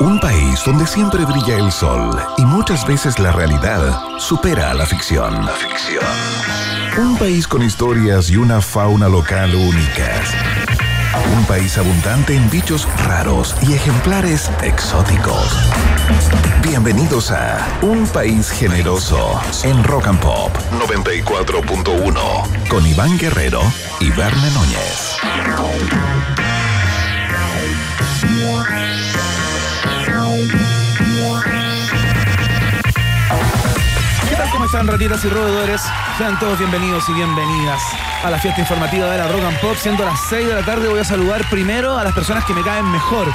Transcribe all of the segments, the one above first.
Un país donde siempre brilla el sol y muchas veces la realidad supera a la ficción. La ficción. Un país con historias y una fauna local únicas. Un país abundante en bichos raros y ejemplares exóticos. Bienvenidos a Un País Generoso en Rock and Pop 94.1 con Iván Guerrero y Verne Núñez. ¿Qué tal? ¿Cómo están, ratitas y roedores? Sean todos bienvenidos y bienvenidas a la fiesta informativa de la Rock and Pop. Siendo las 6 de la tarde, voy a saludar primero a las personas que me caen mejor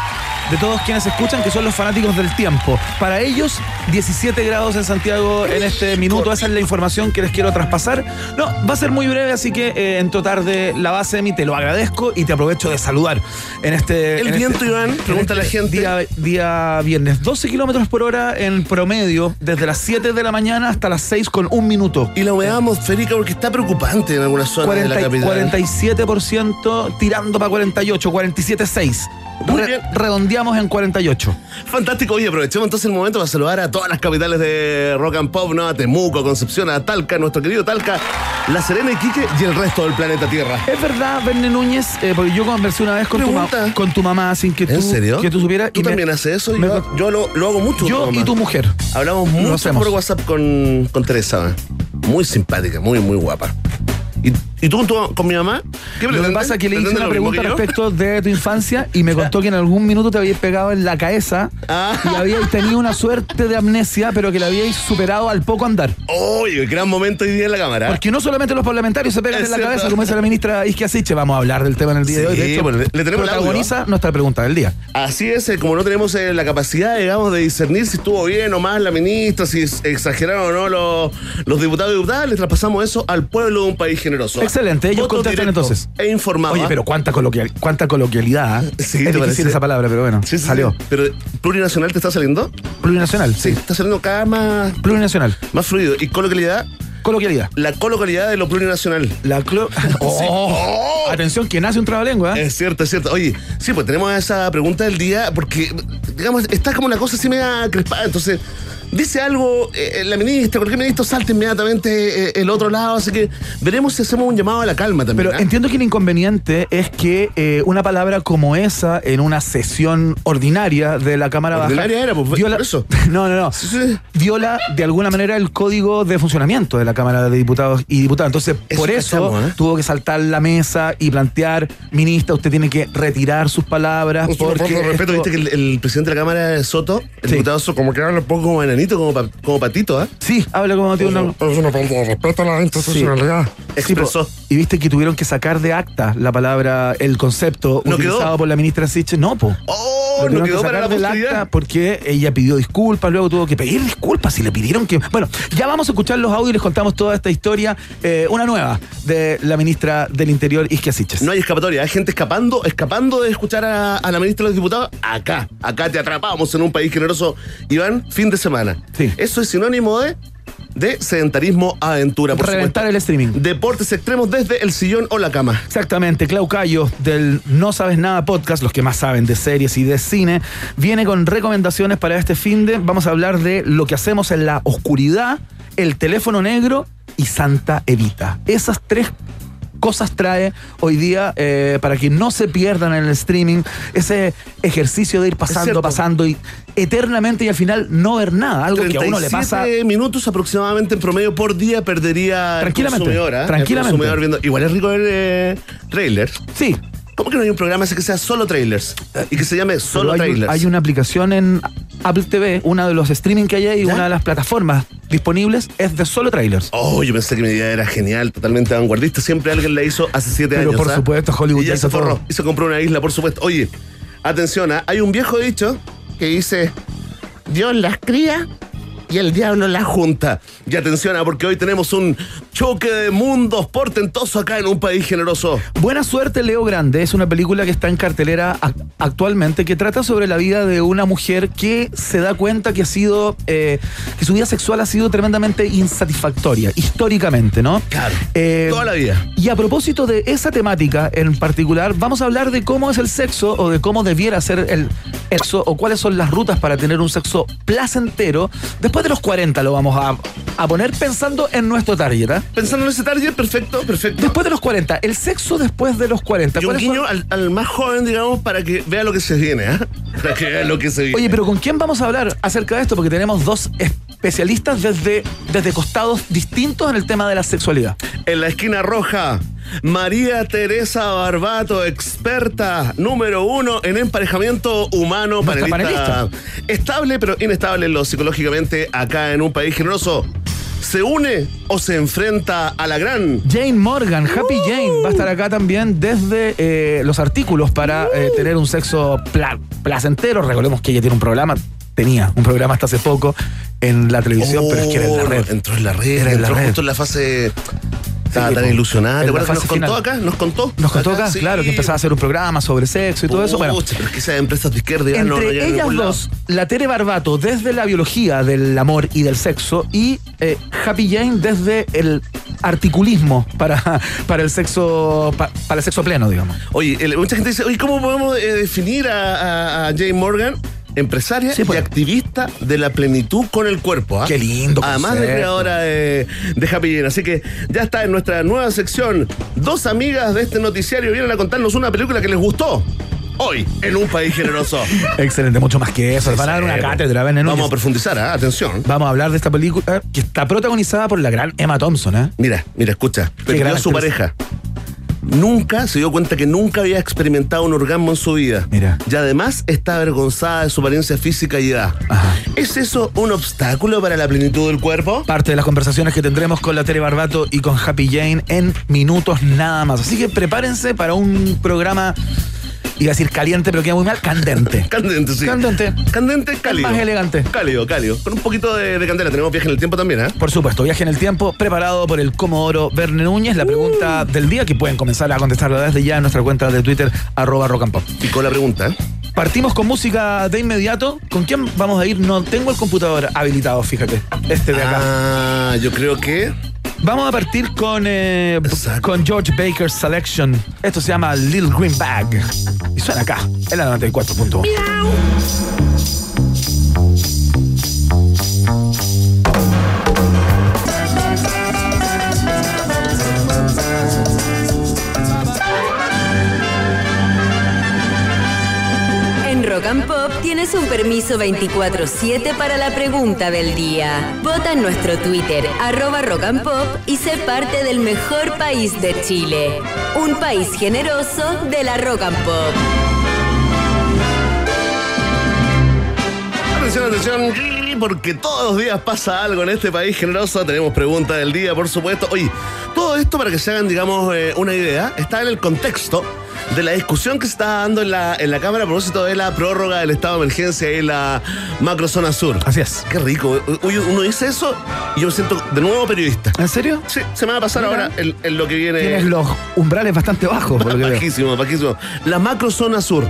de todos quienes escuchan, que son los fanáticos del tiempo. Para ellos, 17 grados en Santiago en este minuto. Esa es la información que les quiero traspasar. No, va a ser muy breve, así que eh, entro tarde la base de mí, te lo agradezco y te aprovecho de saludar en este. El en viento, este- Iván, en pregunta a la este gente. Día, día viernes, 12 kilómetros por hora en promedio, desde las 7 de la mañana hasta las 6 con un minuto. Y la humedad atmosférica porque está preocupante en algunas zonas de la 40 capital. 47% tirando para 48, 47,6. Muy Re- bien. redondeamos en 48. Fantástico, oye, aprovechemos entonces el momento para saludar a todas las capitales de Rock and Pop, ¿no? A Temuco, Concepción, a Talca, nuestro querido Talca, La Serena, Iquique y el resto del planeta Tierra. Es verdad, Verne Núñez, eh, porque yo conversé una vez con tu, ma- con tu mamá sin que tú, ¿En serio? que tú supieras. ¿Tú y me- también haces eso? me Yo, lo, lo hago mucho. yo y tu mujer. Hablamos mucho por WhatsApp con, con Teresa. Muy simpática, muy, muy guapa. ¿Y, y tú con, mi mamá? ¿Qué Lo que pasa es que le hice ¿Pretendes una pregunta respecto de tu infancia y me contó que en algún minuto te habías pegado en la cabeza Ah. y habíais tenido una suerte de amnesia, pero que la habíais superado al poco andar. Oye, gran momento hoy día en la cámara. Porque no solamente los parlamentarios se pegan Es en la cierto. cabeza, como dice la ministra Isquia Siche, vamos a hablar del tema en el día de hoy. De Sí, hecho, bueno, le- le tenemos el audio, protagoniza nuestra pregunta del día. Así es, eh, como no tenemos eh, la capacidad, digamos, de discernir si estuvo bien o mal la ministra, si exageraron o no los, los diputados y diputadas, le traspasamos eso al pueblo de un país generoso. Excelente, ellos Voto contestan directo entonces. E informado. Oye, pero cuánta, coloquial, cuánta coloquialidad. ¿eh? Sí, es ¿te difícil esa palabra, pero bueno, Sí, sí, salió. sí. Pero plurinacional te está saliendo. Plurinacional, Sí, está saliendo cada más, Plurinacional. más fluido. Y coloquialidad, Coloquialidad. la colocalidad de lo plurinacional. La clo... Oh, Atención, que nace un trabalengua. ¿eh? Es cierto, es cierto. Oye, sí, pues tenemos esa pregunta del día porque, digamos, está como una cosa así media crespada. Entonces, dice algo eh, la ministra, cualquier ministro salta inmediatamente eh, el otro lado. Así que veremos si hacemos un llamado a la calma también. Pero ¿ah? entiendo que el inconveniente es que eh, una palabra como esa en una sesión ordinaria de la Cámara Baja. Ordinaria era, pues, viola, por eso. No, no, no. Sí, sí. Viola de alguna manera el código de funcionamiento de la Cámara de Diputados y Diputadas. Entonces, Eso por eso cachamos, ¿eh? tuvo que saltar la mesa y plantear, ministra, usted tiene que retirar sus palabras. Por porque respeto, esto- viste que el, el presidente de la Cámara Soto, el Sí. diputado Soto, como que habla un poco como enanito, como, pa- como patito, ¿ah? Sí, habla como una. Es una falta de respeto a la institucionalidad. Expresó. Sí, y viste que tuvieron que sacar de acta la palabra, el concepto ¿No utilizado quedó? por la ministra Siche. No, po. ¡Oh! Lo No quedó que para la del acta porque ella pidió disculpas, luego tuvo que pedir disculpas y le pidieron que. Bueno, ya vamos a escuchar los audios y les contamos toda esta historia, eh, una nueva de la ministra del Interior, Isquia Siches. No hay escapatoria, hay gente escapando, escapando de escuchar a, a la ministra de los diputados. Acá, acá te atrapamos en un país generoso. Iván, fin de semana. Sí. Eso es sinónimo de, de sedentarismo aventura, por Reventar supuesto. el streaming. Deportes extremos desde el sillón o la cama. Exactamente, Clau Cayo del No Sabes Nada podcast, los que más saben de series y de cine, viene con recomendaciones para este fin de. Vamos a hablar de lo que hacemos en la oscuridad, el teléfono negro y Santa Evita. Esas tres cosas trae hoy día eh, para que no se pierdan en el streaming ese ejercicio de ir pasando, pasando y eternamente y al final no ver nada, algo que a uno le pasa 37 minutos aproximadamente en promedio por día perdería Tranquilamente, el consumidor. El tranquilamente. consumidor viendo- Igual es rico ver eh, trailers. Sí, ¿Cómo que no hay un programa ese que sea solo trailers? Y que se llame solo hay, trailers. hay una aplicación en Apple TV, una de los streaming que hay ahí, ¿Ya? una de las plataformas disponibles es de solo trailers. Oh, yo pensé que mi idea era genial, totalmente vanguardista. Siempre alguien la hizo hace siete Pero años. por ¿ah? supuesto, Hollywood Y ya se forró. Y se compró una isla, por supuesto. Oye, atención, ¿ah? hay un viejo dicho que dice: Dios las cría y el diablo las junta. Y atención, ¿ah? porque hoy tenemos un Choque de mundos portentoso acá en un país generoso. Buena suerte, Leo Grande. Es una película que está en cartelera ac- actualmente que trata sobre la vida de una mujer que se da cuenta que ha sido eh, que su vida sexual ha sido tremendamente insatisfactoria históricamente, ¿no? Claro. Eh, Toda la vida. Y a propósito de esa temática en particular, vamos a hablar de cómo es el sexo o de cómo debiera ser el sexo o cuáles son las rutas para tener un sexo placentero. Después de los 40 lo vamos a, a poner pensando en nuestro target. ¿ah? Pensando en ese target, perfecto, perfecto. Después de los 40, el sexo después de los 40. Y un ¿cuáles son- guiño al, al más joven, digamos, para que vea lo que se viene, ¿ah? Para que vea lo que se viene. Oye, pero ¿con quién vamos a hablar acerca de esto? Porque tenemos dos especialistas desde, desde costados distintos en el tema de la sexualidad. En la esquina roja, María Teresa Barbato, experta número uno en emparejamiento humano, Nuestra panelista, estable pero inestable en lo psicológicamente acá en un país generoso. ¿Se une o se enfrenta a la gran? Jane Morgan, Happy Jane, va a estar acá también desde eh, los artículos para eh, tener un sexo pla- placentero. Recordemos que ella tiene un programa, tenía un programa hasta hace poco en la televisión, pero es que era en la Oh, red. Entró en la red, Era en la entró red. justo en la fase. Estaba tan ilusionada. ¿Te acuerdas que nos contó acá? ¿Nos contó? Nos contó acá, sí. claro, que empezaba a hacer un programa sobre sexo y todo eso. Bueno, pero es que esas empresas de izquierda ya no- Entre no ellas dos, la Tere Barbato desde la biología del amor y del sexo y eh, Happy Jane desde el articulismo para, para el sexo pa- para el sexo pleno, digamos. Oye, el- mucha gente dice, oye, ¿cómo podemos eh, definir a, a- a Jane Morgan? Empresaria Sí, pues. y activista de la plenitud con el cuerpo. ¿ah? Qué lindo Además de creadora de, de Happy. Así que ya está en nuestra nueva sección. Dos amigas de este noticiario vienen a contarnos una película que les gustó. Hoy, en un país generoso. Excelente, mucho más que eso. Les van a dar una Sí, cátedra, ven, en Vamos a Núñez. profundizar, ¿ah? atención. Vamos a hablar de esta película que está protagonizada por la gran Emma Thompson, ¿eh? Mira, mira, escucha. Perdió a su pareja. Nunca se dio cuenta que nunca había experimentado un orgasmo en su vida. Mira. Y además está avergonzada de su apariencia física y edad. Ajá. ¿Es eso un obstáculo para la plenitud del cuerpo? Parte de las conversaciones que tendremos con la Tere Barbato y con Happy Jane en minutos nada más. Así que prepárense para un programa, iba a decir caliente, pero queda muy mal, candente. Candente, sí. Candente. Candente, cálido. más elegante. Cálido, cálido. Con un poquito de, de candela. Tenemos viaje en el tiempo también, ¿eh? Por supuesto, viaje en el tiempo preparado por el Comodoro Verne Núñez. La pregunta del día que pueden comenzar a contestarla desde ya en nuestra cuenta de Twitter, arroba rock and pop. Y con la pregunta, ¿eh? Partimos con música de inmediato. ¿Con quién vamos a ir? No tengo el computador habilitado, fíjate. Este de acá. Ah, yo creo que. Vamos a partir con, eh, con George Baker's Selection. Esto se llama Little Green Bag. Y suena acá, en la 94.1. Tienes un permiso 24-7 para la pregunta del día. Vota en nuestro Twitter, arroba Rock and Pop, y sé parte del mejor país de Chile. Un país generoso de la Rock and Pop. Atención, atención, porque todos los días pasa algo en este país generoso. Tenemos pregunta del día, por supuesto. Oye, todo esto para que se hagan, digamos, eh, una idea, está en el contexto de la discusión que se está dando en la, en la Cámara a propósito de la prórroga del estado de emergencia en la macrozona sur. Así es. Qué rico. Uno dice eso y yo me siento de nuevo periodista. ¿En serio? Sí, se me va a pasar Mira. ahora en, en lo que viene. Tienes los umbrales bastante bajos, por lo que veo. Bajísimo, bajísimo. La macrozona sur.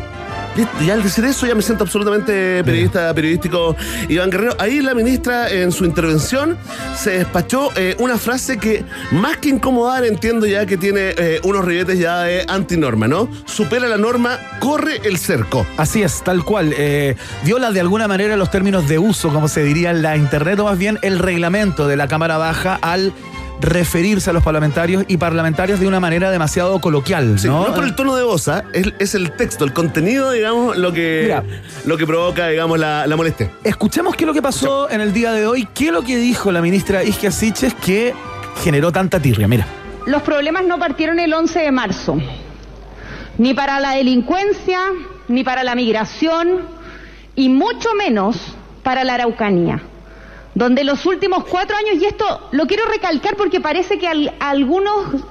Y al decir eso ya me siento absolutamente periodista, periodístico Iván Guerrero. Ahí la ministra en su intervención se despachó eh, una frase que más que incomodar entiendo ya que tiene eh, unos ribetes ya de antinorma, ¿no? Supera la norma, corre el cerco. Así es, tal cual. Eh, viola de alguna manera los términos de uso, como se diría en la internet, o más bien el reglamento de la Cámara Baja al referirse a los parlamentarios y parlamentarias de una manera demasiado coloquial, Sí, ¿no? no, por el tono de voz, ¿ah? es, es el texto, el contenido, digamos, lo que, Mira. lo que provoca, digamos, la, la molestia. Escuchemos qué es lo que pasó en el día de hoy, qué es lo que dijo la ministra Isquia Siches que generó tanta tirria. Mira. Los problemas no partieron el 11 de marzo, ni para la delincuencia, ni para la migración, y mucho menos para la Araucanía, donde los últimos cuatro años, y esto lo quiero recalcar porque parece que al- algunos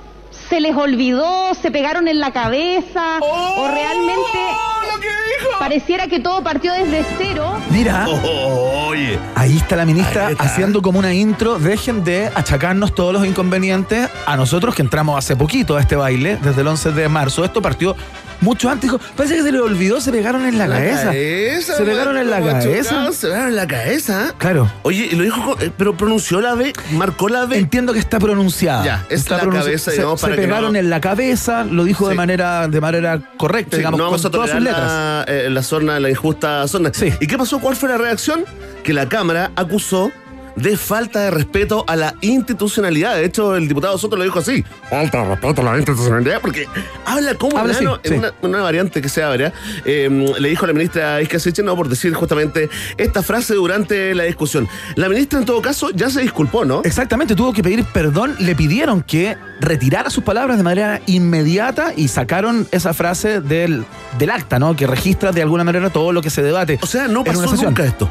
se les olvidó, se pegaron en la cabeza o realmente ¡Oh, lo que dijo! pareciera que todo partió desde cero. Mira, Oh, oye, ahí está la ministra está. haciendo como una intro. Dejen de achacarnos todos los inconvenientes a nosotros que entramos hace poquito a este baile, desde el 11 de marzo. Esto partió mucho antes. Dijo, Parece que se le olvidó, se pegaron en la, cabeza. Se pegaron en la cabeza. Se pegaron en la cabeza. Claro. Oye, lo dijo, con- eh, pero pronunció la B, marcó la B. Entiendo que está pronunciada. Ya, es Está la cabeza, se, digamos, se para que pegaron no- en la cabeza, lo dijo de manera de manera correcta, Sí, digamos, no con vamos a todas sus letras. la, eh, la zona, la injusta zona. Sí. ¿Y qué pasó? ¿Cuál fue la reacción? Que la Cámara acusó de falta de respeto a la institucionalidad. De hecho, el diputado Soto lo dijo así. Falta de respeto a la institucionalidad. Porque habla como Habla así, en sí. una, una variante que sea varias. Eh, le dijo a la ministra Isca no por decir justamente esta frase durante la discusión. La ministra, en todo caso, ya se disculpó, ¿no? Exactamente, tuvo que pedir perdón, le pidieron que retirara sus palabras de manera inmediata y sacaron esa frase del, del acta, ¿no? Que registra de alguna manera todo lo que se debate. O sea, no pasó nunca esto.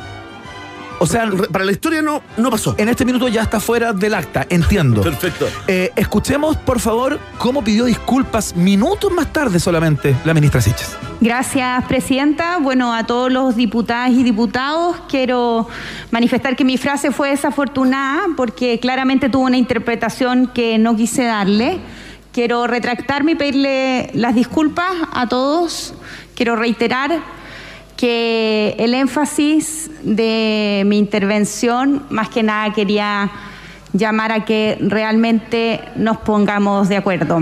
O sea, Para la historia no, no pasó. en este minuto ya está fuera del acta, entiendo. Perfecto. Eh, escuchemos, por favor, cómo pidió disculpas minutos más tarde solamente la ministra Siches. Gracias, Presidenta. Bueno, a todos los diputadas y diputados quiero manifestar que mi frase fue desafortunada porque claramente tuvo una interpretación que no quise darle. Quiero retractarme y pedirle las disculpas a todos. Quiero reiterar que el énfasis de mi intervención, más que nada quería llamar a que realmente nos pongamos de acuerdo.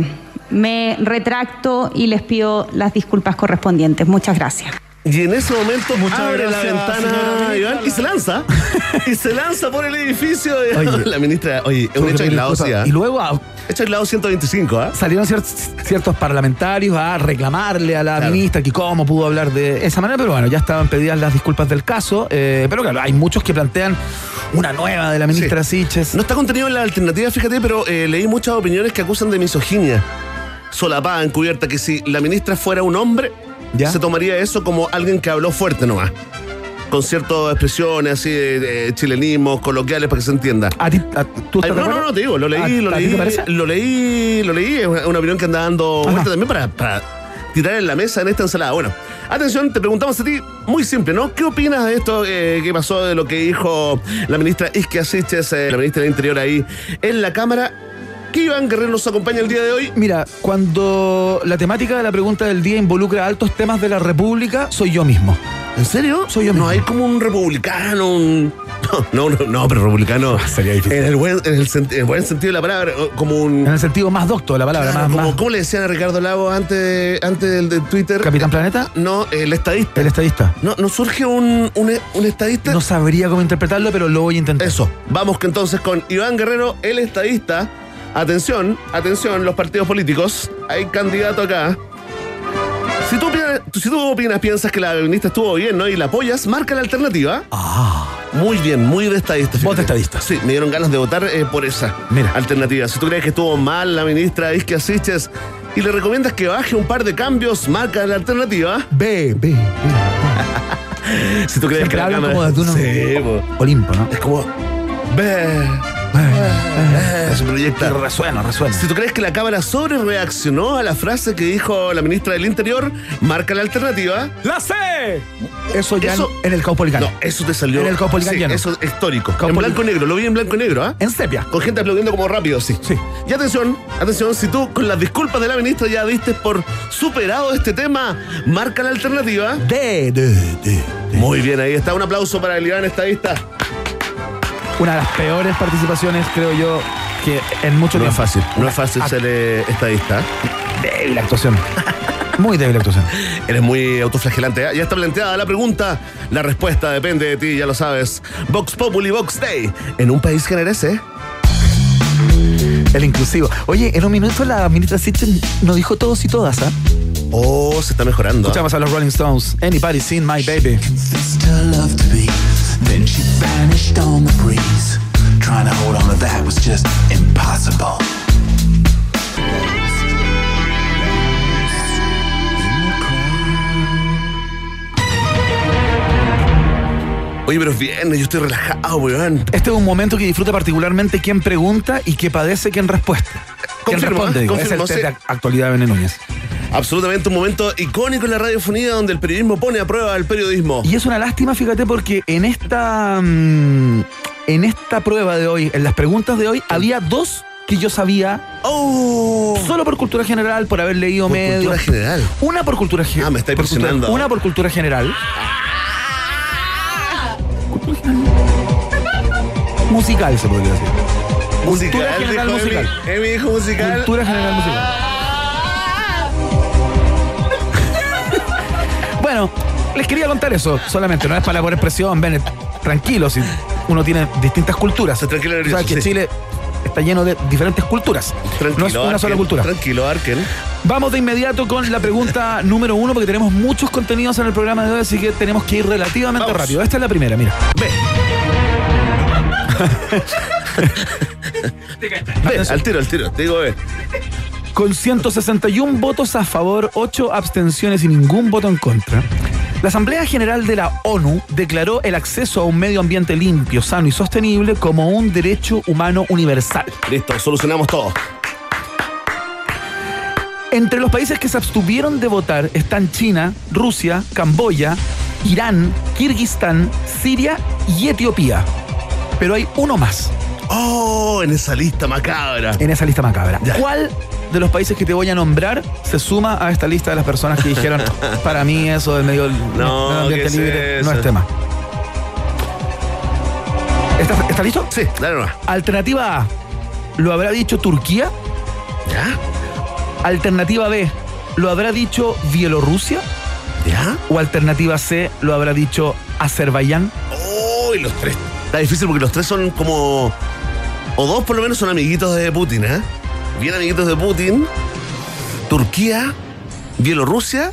Me retracto y les pido las disculpas correspondientes. Muchas gracias. Y en ese momento Muchas abre gracias, la ventana Iván, y se lanza. y se lanza por el edificio. Oye. la ministra, oye, es un Tuvo que hecho aislado, sí. ¿ah? Y luego ah, Hecho aislado 125, ¿ah? salieron cier- ciertos parlamentarios a reclamarle a la Claro. ministra que cómo pudo hablar de esa manera, pero bueno, ya estaban pedidas las disculpas del caso. eh, pero claro, hay muchos que plantean una nueva de la ministra Siches. No está contenido en la alternativa, fíjate, pero eh, leí muchas opiniones que acusan de misoginia. Solapada, encubierta, que si la ministra fuera un hombre, ¿Ya? se tomaría eso como alguien que habló fuerte nomás. Con ciertas expresiones así de, de chilenismos, coloquiales, para que se entienda. ¿A ti, a- tú Ay, no, no, no, te digo, lo leí, ¿A- lo leí, lo leí, lo leí, es una, una opinión que anda dando vuelta también para, para tirar en la mesa en esta ensalada. Bueno, atención, te preguntamos a ti, muy simple, ¿no? ¿Qué opinas de esto eh, que pasó, de lo que dijo la ministra Isquia Siches, eh, la ministra del Interior ahí en la Cámara? Que Iván Guerrero nos acompaña el día de hoy. Mira, cuando la temática de la pregunta del día involucra altos temas de la República, soy yo mismo. ¿En serio? Soy yo No mismo. hay como un republicano, un... No, no, no, pero republicano. Sería difícil. En el buen, en el, senti- en el buen sentido de la palabra, como un... En el sentido más docto de la palabra, Claro, más, como- más- ¿Cómo le decían a Ricardo Lago antes, de- antes del de Twitter? Capitán Planeta, No, el estadista. el estadista. No, no surge un, un, un estadista. No sabría cómo interpretarlo, pero lo voy a intentar. Eso. Vamos que entonces con Iván Guerrero, el estadista. Atención, atención, los partidos políticos. Hay candidato acá. Si tú, opinas, si tú opinas, piensas que la ministra estuvo bien, ¿no? Y la apoyas, marca la alternativa. Ah, Muy bien, muy de estadista. Fíjate. estadista. Sí, me dieron ganas de votar eh, por esa Mira. alternativa. Si tú crees que estuvo mal la ministra Isquia Siches y le recomiendas que baje un par de cambios, marca la alternativa. B, B, B. Si tú crees Siempre que la cámara- como de Sí, po. Olimpo, ¿no? Es como. Ve. Se proyecta. Pero resuena, resuena. Si tú crees que la Cámara sobre reaccionó a la frase que dijo la ministra del Interior, marca la alternativa. ¡La C! Eso ya Eso- en, el Caupolicán. No, eso te salió. En el Caupolicán sí, lleno. Eso es histórico. En blanco y negro. Lo vi en blanco y negro, ¿ah? En sepia. Con gente aplaudiendo como rápido, sí. Sí. Y atención, atención, si tú con las disculpas de la ministra ya diste por superado este tema, marca la alternativa. D, D, D. Muy bien, ahí está. Un aplauso para el Iván Estadista. Una de las peores participaciones, creo yo, que en mucho No es tiempo. fácil, no es fácil ser eh, estadista. Débil actuación. Muy débil actuación. Eres muy autoflagelante. ¿eh? Ya está planteada la pregunta. La respuesta depende de ti, ya lo sabes. Vox Populi Vox Day. En un país que merece. El inclusivo. Oye, en un minuto la ministra Sitchen nos dijo todos y todas, ¿ah? Oh, se está mejorando. Escuchamos a los Rolling Stones. Anybody seen my baby? Then she vanished on the breeze. Trying to hold on to that was just impossible. Oye, pero es viernes, yo estoy relajado, weón. Este es un momento que disfruta particularmente quien pregunta y que padece quien respuesta. ¿Quién responde? Digo, es el test sí. de actualidad de Núñez. Absolutamente un momento icónico en la radiofonía donde el periodismo pone a prueba el periodismo. Y es una lástima, fíjate, porque en esta, mm, en esta prueba de hoy, en las preguntas de hoy, había dos que yo sabía ¡Oh! solo por cultura general, por haber leído Por medios. cultura general. Una por cultura general. Ah, me está impresionando. Una por cultura general. Cultura general. Musical, se podría decir. Cultura general dijo musical. Emi. Emi dijo musical. Cultura general musical. Bueno, les quería contar eso solamente, no es para por expresión, ven, tranquilo, si uno tiene distintas culturas. Tranquilo, sabes que sí. Chile está lleno de diferentes culturas. Tranquilo, no es una sola cultura. Tranquilo, Arken. Vamos de inmediato con la pregunta número uno, porque tenemos muchos contenidos en el programa de hoy, así que tenemos que ir relativamente Vamos. rápido. Esta es la primera, mira. Ve. Ve, al tiro, al tiro. Te digo, ve. Con 161 votos a favor, 8 abstenciones y ningún voto en contra, la Asamblea General de la ONU declaró el acceso a un medio ambiente limpio, sano y sostenible como un derecho humano universal. Listo, solucionamos todo. Entre los países que se abstuvieron de votar están China, Rusia, Camboya, Irán, Kirguistán, Siria y Etiopía. Pero hay uno más Oh, en esa lista macabra. en esa lista macabra. Ya. ¿Cuál de los países que te voy a nombrar se suma a esta lista de las personas que dijeron, para mí eso del medio, No, medio ambiente ¿qué es libre no es tema? ¿Estás, estás listo? Sí, dale nomás. Alternativa A, ¿lo habrá dicho Turquía? ¿Ya? Alternativa B, ¿lo habrá dicho Bielorrusia? ¿Ya? O alternativa C, ¿lo habrá dicho Azerbaiyán? Oh, y los tres. Está difícil porque los tres son como. O dos por lo menos son amiguitos de Putin, ¿eh? Bien amiguitos de Putin. Turquía, Bielorrusia,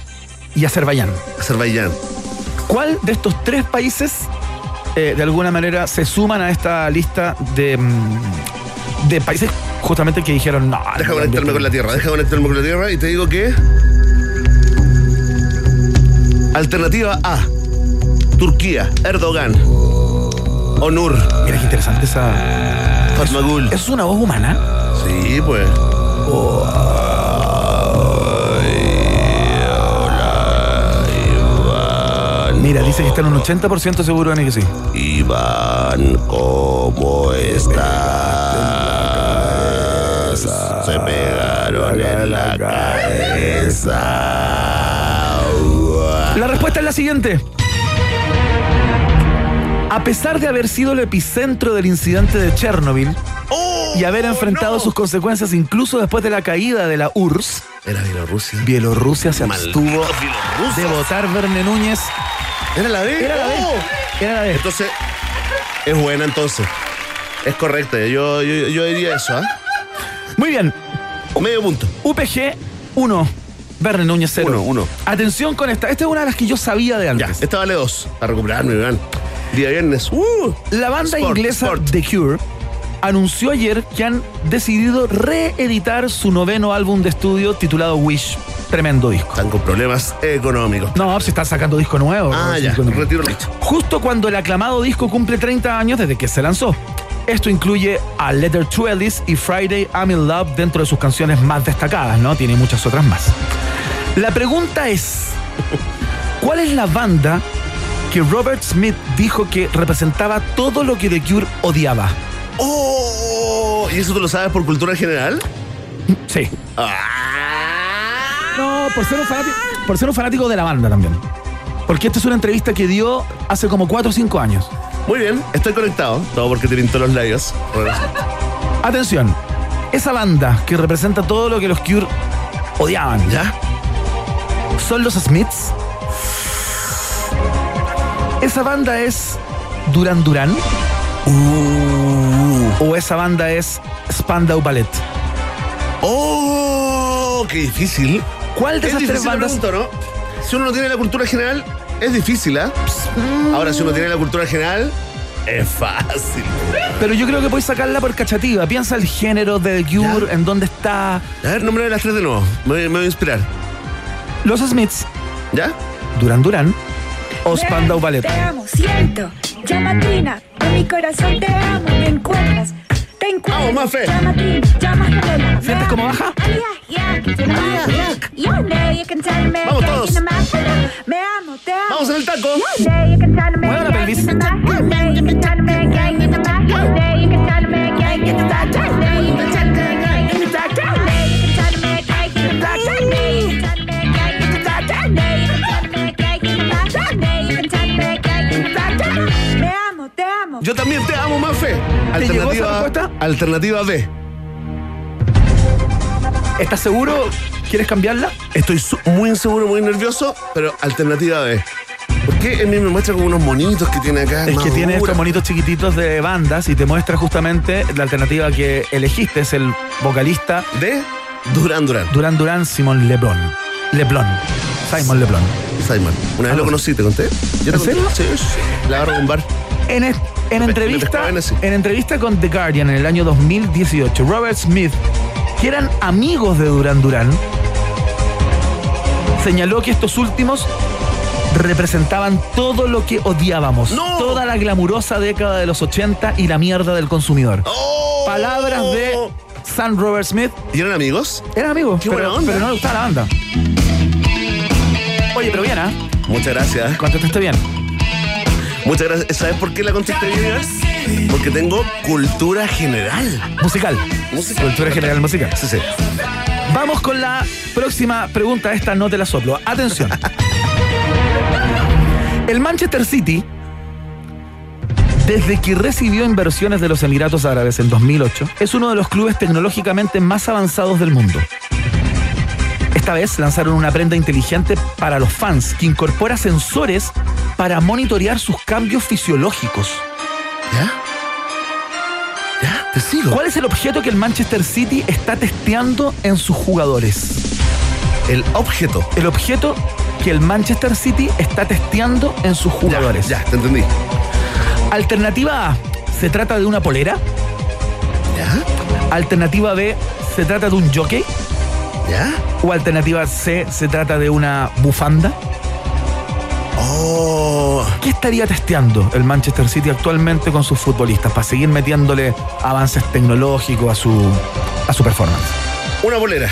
Y Azerbaiyán. Azerbaiyán. ¿Cuál de estos tres países eh, de alguna manera se suman a esta lista de, mm, de países justamente que dijeron no? Deja no, conectarme no, con la tierra, deja conectarme con la tierra y te digo que. Alternativa A. Turquía, Erdogan. Onur, Mira qué interesante esa. Fatmagul. ¿Eso es una voz humana? Sí, pues. Mira, dice que está en un 80% seguro de que sí. Iván, ¿cómo estás? Se pegaron en la cabeza. La respuesta es la siguiente. A pesar de haber sido el epicentro del incidente de Chernobyl y haber enfrentado no! sus consecuencias incluso después de la caída de la URSS, Era Bielorrusia. Bielorrusia se abstuvo de votar Verne Núñez. Era la B. Era la B. Oh. Era la B. Entonces, es buena entonces. Es correcta. Yo, yo, yo diría eso, ¿ah? Muy bien. Medio punto. UPG 1. Verne Núñez 0. Uno, uno. Atención con esta. Esta es una de las que yo sabía de Ya, antes. esta vale dos. A recuperarme, Iván. Día viernes. Uh. La banda Sport, inglesa sport. The Cure anunció ayer que han decidido reeditar su noveno álbum de estudio titulado Wish. Tremendo disco. Están con problemas económicos. No, se están sacando disco nuevo. Ah, ya. Retiro. Justo cuando el aclamado disco cumple 30 años desde que se lanzó. Esto incluye a Letter to Ellis y Friday I'm in Love dentro de sus canciones más destacadas, ¿no? Tiene muchas otras más. La pregunta es, ¿cuál es la banda que Robert Smith dijo que representaba todo lo que The Cure odiaba? Oh, ¿y eso tú lo sabes por cultura general? Sí. Ah. No, por ser un fanático, por ser un fanático de la banda también. Porque esta es una entrevista que dio hace como 4 o 5 años. Muy bien, estoy conectado. Todo porque te pintó los labios. Atención, esa banda que representa todo lo que los Cure odiaban, ¿Ya? ¿Son los Smiths? ¿Esa banda es Duran Duran? ¿O esa banda es Spandau Ballet? ¡Oh! ¡Qué difícil! ¿Cuál de Es esas tres bandas? ¿no? Si uno no tiene la cultura general, es difícil, ¿ah? Ahora, si uno tiene la cultura general, es fácil. Pero yo creo que puedes sacarla por cachativa. Piensa el género de The Cure, Ya. en dónde está. A ver, nombre de las tres de nuevo. Me, voy- me voy a inspirar. Los Smiths, ¿Ya? Duran Duran o Spandau Ballet. Te amo, siento, llamatina, en mi corazón te amo, me encuentras. Vamos, Mafe. ¿Sientes cómo baja? Vamos todos. Vamos en el taco. Mueve la pelvis. Yo también te amo, Mafe. ¿Te llegó esa respuesta? alternativa B. ¿Estás seguro? ¿Quieres cambiarla? Estoy su- muy inseguro, muy nervioso, pero alternativa B. ¿Por qué él me muestra como unos monitos que tiene acá? Es que tiene estos monitos chiquititos de bandas y te muestra justamente la alternativa que elegiste. Es el vocalista De Durán Durán. Durán Durán Simón Leblon. Leblon. Simon Leblon. Simon. Una vez lo conocí, ¿te conté? ¿Yo te ¿En conté? serio? Sí, sí. La agarro con un bar. En, es- en entrevista, en entrevista con The Guardian en el año 2018, Robert Smith, que eran amigos de Durán Durán, señaló que estos últimos representaban todo lo que odiábamos. ¡No! Toda la glamurosa década de los 80 y la mierda del consumidor. ¡Oh! Palabras de San Robert Smith. ¿Y eran amigos? Eran amigos, Qué pero, buena onda. pero no le gustaba la banda. Oye, pero bien, ¿ah? Muchas gracias. Contestaste bien. Muchas gracias. ¿Sabes por qué la contesté bien? Porque tengo cultura general. Musical. Musical. Cultura general musical. Sí, sí. Vamos con la próxima pregunta. Esta no te la soplo. Atención. El Manchester City, desde que recibió inversiones de los Emiratos Árabes en 2008, es uno de los clubes tecnológicamente más avanzados del mundo. Esta vez lanzaron una prenda inteligente para los fans que incorpora sensores para monitorear sus cambios fisiológicos. ¿Ya? ¿Ya? Te sigo. ¿Cuál es el objeto que el Manchester City está testeando en sus jugadores? El objeto. el objeto que el Manchester City está testeando en sus jugadores. Ya, ya, te entendí. Alternativa A, se trata de una polera. ¿Ya? Alternativa B, se trata de un jockey. ¿Ya? O alternativa C, se trata de una bufanda. Oh. ¿Qué estaría testeando el Manchester City actualmente con sus futbolistas para seguir metiéndole avances tecnológicos a su, a su performance? Una bolera.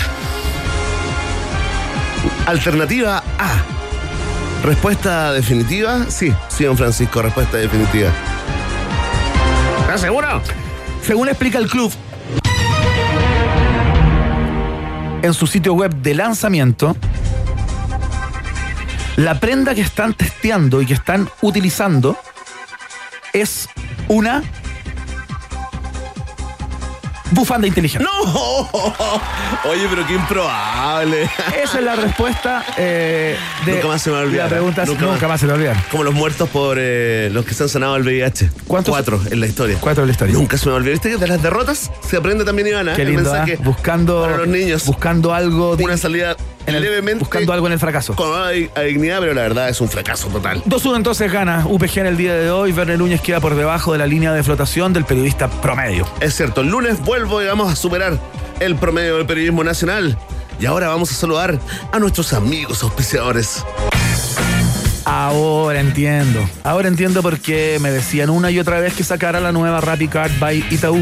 Alternativa A. Respuesta definitiva. Sí, sí, don Francisco, respuesta definitiva. ¿Estás seguro? Según explica el club, en su sitio web de lanzamiento, la prenda que están testeando y que están utilizando es una bufanda inteligente. ¡No! Oye, pero qué improbable. Esa es la respuesta eh, de Nunca más se me va a olvidar, La pregunta es, nunca nunca, más. más. se me olvidar. Como los muertos por eh, los que se han sanado el VIH. ¿Cuántos? Cuatro en la historia. Cuatro en la historia. Nunca se me olvidar. ¿Viste que de las derrotas se aprende también, Ivana? Qué el lindo, mensaje ¿ah? buscando, para los niños. buscando algo de- Una salida en el- levemente. buscando algo en el fracaso. Con a dignidad, pero la verdad es un fracaso total. 2-1 entonces gana UPG en el día de hoy. Verne Núñez queda por debajo de la línea de flotación del periodista promedio. Es cierto, el lunes vuelvo y vamos a superar el promedio del periodismo nacional. Y ahora vamos a saludar a nuestros amigos auspiciadores. Ahora entiendo. Ahora entiendo por qué me decían una y otra vez que sacara la nueva Rappi Card by Itaú.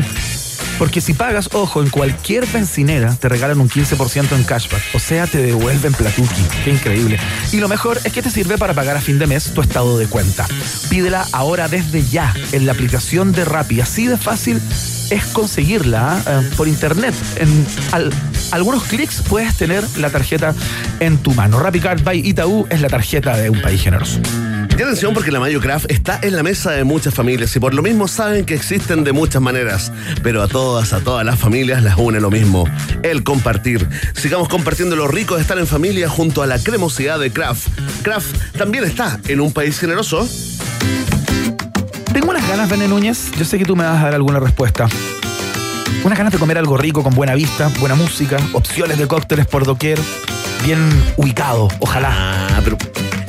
Porque si pagas, ojo, en cualquier bencinera te regalan un 15% en cashback. O sea, te devuelven platuki. Qué increíble. Y lo mejor es que te sirve para pagar a fin de mes tu estado de cuenta. Pídela ahora desde ya en la aplicación de Rappi. Así de fácil es conseguirla ¿ah? Eh, por internet. En al- algunos clics puedes tener la tarjeta en tu mano. Rappi Card by Itaú es la tarjeta de un país generoso. Y atención porque la Mayo Craft está en la mesa de muchas familias y por lo mismo saben que existen de muchas maneras, pero a todas, a todas las familias las une lo mismo, el compartir. Sigamos compartiendo lo rico de estar en familia junto a la cremosidad de Craft. Craft también está en un país generoso. Tengo unas ganas, Bene Núñez. Yo sé que tú me vas a dar alguna respuesta. Unas ganas de comer algo rico, con buena vista, buena música, opciones de cócteles por doquier, bien ubicado, ojalá. Ah, pero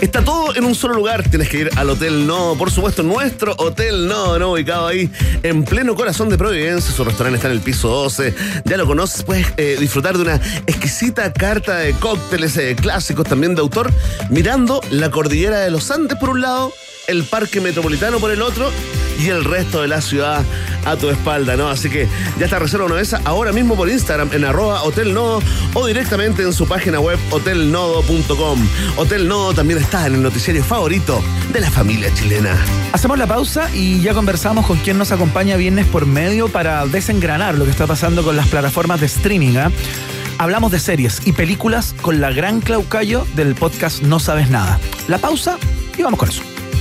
está todo en un solo lugar. Tienes que ir al Hotel No, por supuesto, nuestro Hotel No, ¿no? Ubicado ahí en pleno corazón de Providencia. Su restaurante está en el piso 12. Ya lo conoces, puedes eh, disfrutar de una exquisita carta de cócteles eh, clásicos también de autor, mirando la cordillera de los Andes por un lado, el Parque Metropolitano por el otro y el resto de la ciudad a tu espalda, ¿no? Así que ya está reserva una vez ahora mismo por Instagram en arroba Hotel Nodo o directamente en su página web hotelnodo.com. Hotel Nodo también está en el noticiario favorito de la familia chilena. Hacemos la pausa y ya conversamos con quien nos acompaña viernes por medio para desengranar lo que está pasando con las plataformas de streaming. ¿ah? Hablamos de series y películas con la gran Claucayo del podcast No Sabes Nada. La pausa y vamos con eso.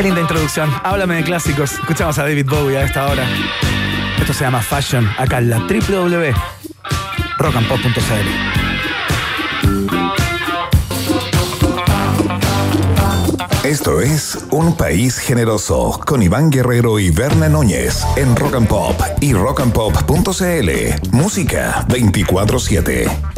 Qué linda introducción. Háblame de clásicos. Escuchamos a David Bowie a esta hora. Esto se llama Fashion, acá en la www.rockandpop.cl. Esto es Un País Generoso con Iván Guerrero y Berna Núñez en Rock and Pop y rockandpop.cl. Música 24-7.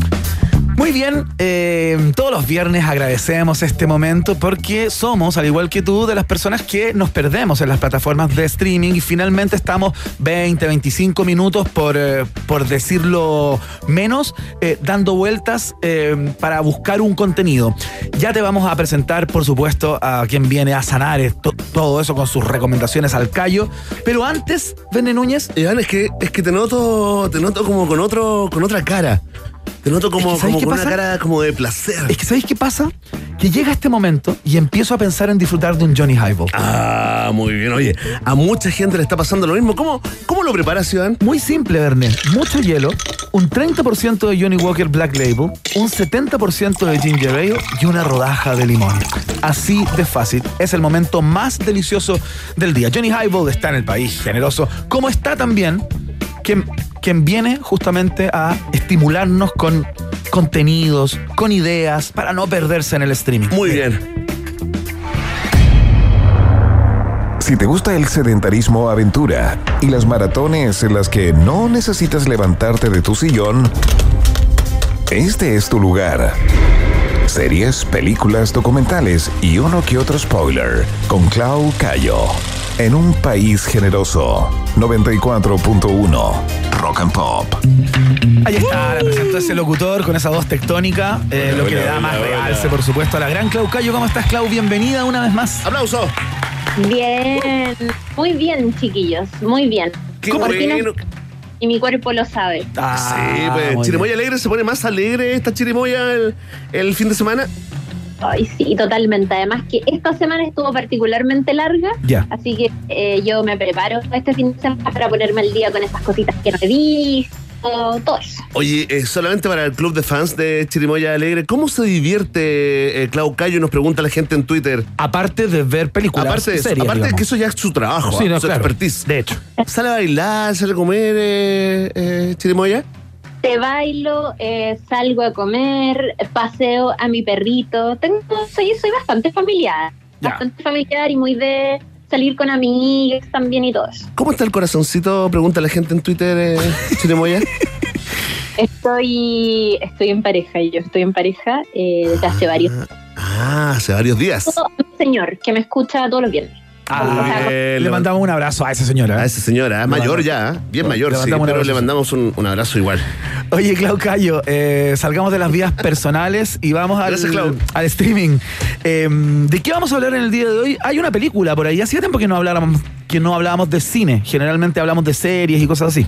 Muy bien, eh, todos los viernes agradecemos este momento porque somos, al igual que tú, de las personas que nos perdemos en las plataformas de streaming y finalmente estamos 20, 25 minutos, por, eh, por decirlo menos, eh, dando vueltas para buscar un contenido. Ya te vamos a presentar, por supuesto, a quien viene a sanar todo eso con sus recomendaciones al callo, pero antes, Vene Núñez, Iván, es que, es que te noto, te noto como con otro, con otra cara. Te noto como, Es que, ¿sabes como con pasa? una cara como de placer. es que ¿sabéis qué pasa? Que llega este momento y empiezo a pensar en disfrutar de un Johnny Highball. Ah, muy bien. Oye, a mucha gente le está pasando lo mismo. ¿Cómo, cómo lo preparas, Iván? Muy simple, Verne. Mucho hielo, un 30% de Johnny Walker Black Label, un 70% de ginger ale y una rodaja de limón. Así de fácil. Es el momento más delicioso del día. Johnny Highball está en el país generoso, como está también quien, quien viene justamente a estimularnos con contenidos, con ideas, para no perderse en el streaming. Muy bien. Si te gusta el sedentarismo aventura y las maratones en las que no necesitas levantarte de tu sillón, este es tu lugar. Series, películas, documentales y uno que otro spoiler con Clau Cayo. En un país generoso. 94.1 Rock and Pop. Ahí está, la presentó ese locutor con esa voz tectónica, eh, lo que le da más realce, por supuesto, a la gran Clau Cayo. ¿Cómo estás, Clau? Bienvenida una vez más. ¡Aplauso! Bien, muy bien, chiquillos, muy bien. ¡Qué bueno! Y mi cuerpo lo sabe. Ah, sí, pues Chirimoya bien. Alegre se pone más alegre esta Chirimoya el, el fin de semana. Ay, sí, totalmente. Además que esta semana estuvo particularmente larga, Ya. así que eh, yo me preparo este fin de semana para ponerme al día con esas cositas que no he visto, todo eso. Oye, eh, solamente para el club de fans de Chirimoya Alegre, ¿cómo se divierte eh, Clau Cayo? Nos pregunta la gente en Twitter. Aparte de ver películas, Aparte, de eso, series, aparte de digamos. que eso ya es su trabajo, Sí, no, su claro. expertise. De hecho. ¿Sale a bailar, sale a comer, eh, eh, Chirimoya? Te bailo, eh, salgo a comer, paseo a mi perrito. Tengo, soy, soy bastante familiar, Ya. bastante familiar y muy de salir con amigas también y todo eso. ¿Cómo está el corazoncito? Pregunta la gente en Twitter, eh, Chirimoya. Estoy, estoy en pareja, yo estoy en pareja eh, desde hace varios Ah, hace varios días. Un señor que me escucha todos los viernes. Ah, le mandamos un abrazo a esa señora. A esa señora, Le mayor ya, ¿eh? bien le mayor, sí, pero le mandamos un, un abrazo igual. Oye, Clau Cayo, eh, salgamos de las vías personales y vamos al, Gracias, Clau. al streaming. Eh, ¿De qué vamos a hablar en el día de hoy? Hay una película por ahí. Hacía tiempo que no habláramos, que no hablábamos de cine. Generalmente hablamos de series y cosas así.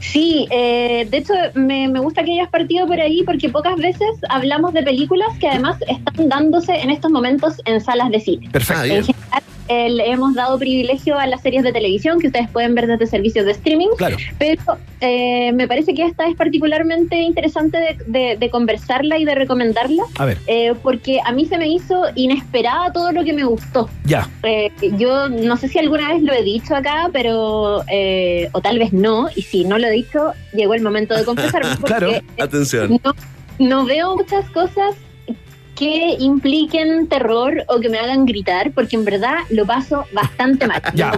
Sí, eh, de hecho me, me gusta que hayas partido por ahí porque pocas veces hablamos de películas que además están dándose en estos momentos en salas de cine. Perfecto. Ah, En general, eh, le hemos dado privilegio a las series de televisión que ustedes pueden ver desde servicios de streaming. Claro. Pero eh, me parece que esta es particularmente interesante de, de- de conversarla y de recomendarla. A ver, eh, porque a mí se me hizo inesperada todo lo que me gustó. ya. Eh, yo no sé si alguna vez lo he dicho acá, pero eh, o tal vez no, y si no lo he dicho, llegó el momento de confesarme. Claro. Atención. no, no veo muchas cosas que impliquen terror o que me hagan gritar, porque en verdad lo paso bastante mal. Ya.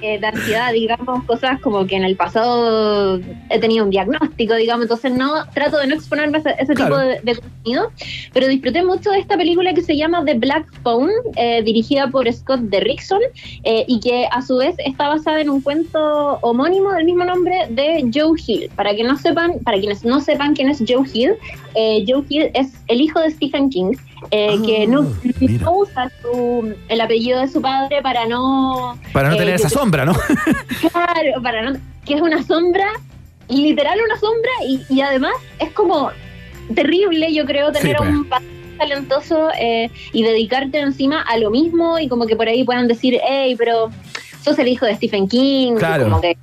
Eh, la ansiedad, digamos, cosas como que en el pasado he tenido un diagnóstico, digamos, entonces no trato de no exponerme a ese, ese Claro. tipo de, de contenido, pero disfruté mucho de esta película que se llama The Black Phone, eh, dirigida por Scott Derrickson, eh, y que a su vez está basada en un cuento homónimo del mismo nombre de Joe Hill. Para que no sepan, para quienes no sepan quién es Joe Hill, eh, Joe Hill es el hijo de Stephen King, eh, Ah, que no, usa su- el apellido de su padre para no Para no eh, tener esa que- sombra, ¿no? Claro, para no, que es una sombra, literal una sombra, y, y además es como terrible, yo creo, tener Sí, a un padre talentoso eh, y dedicarte encima a lo mismo y como que por ahí puedan decir, hey, pero sos el hijo de Stephen King. Claro. como que-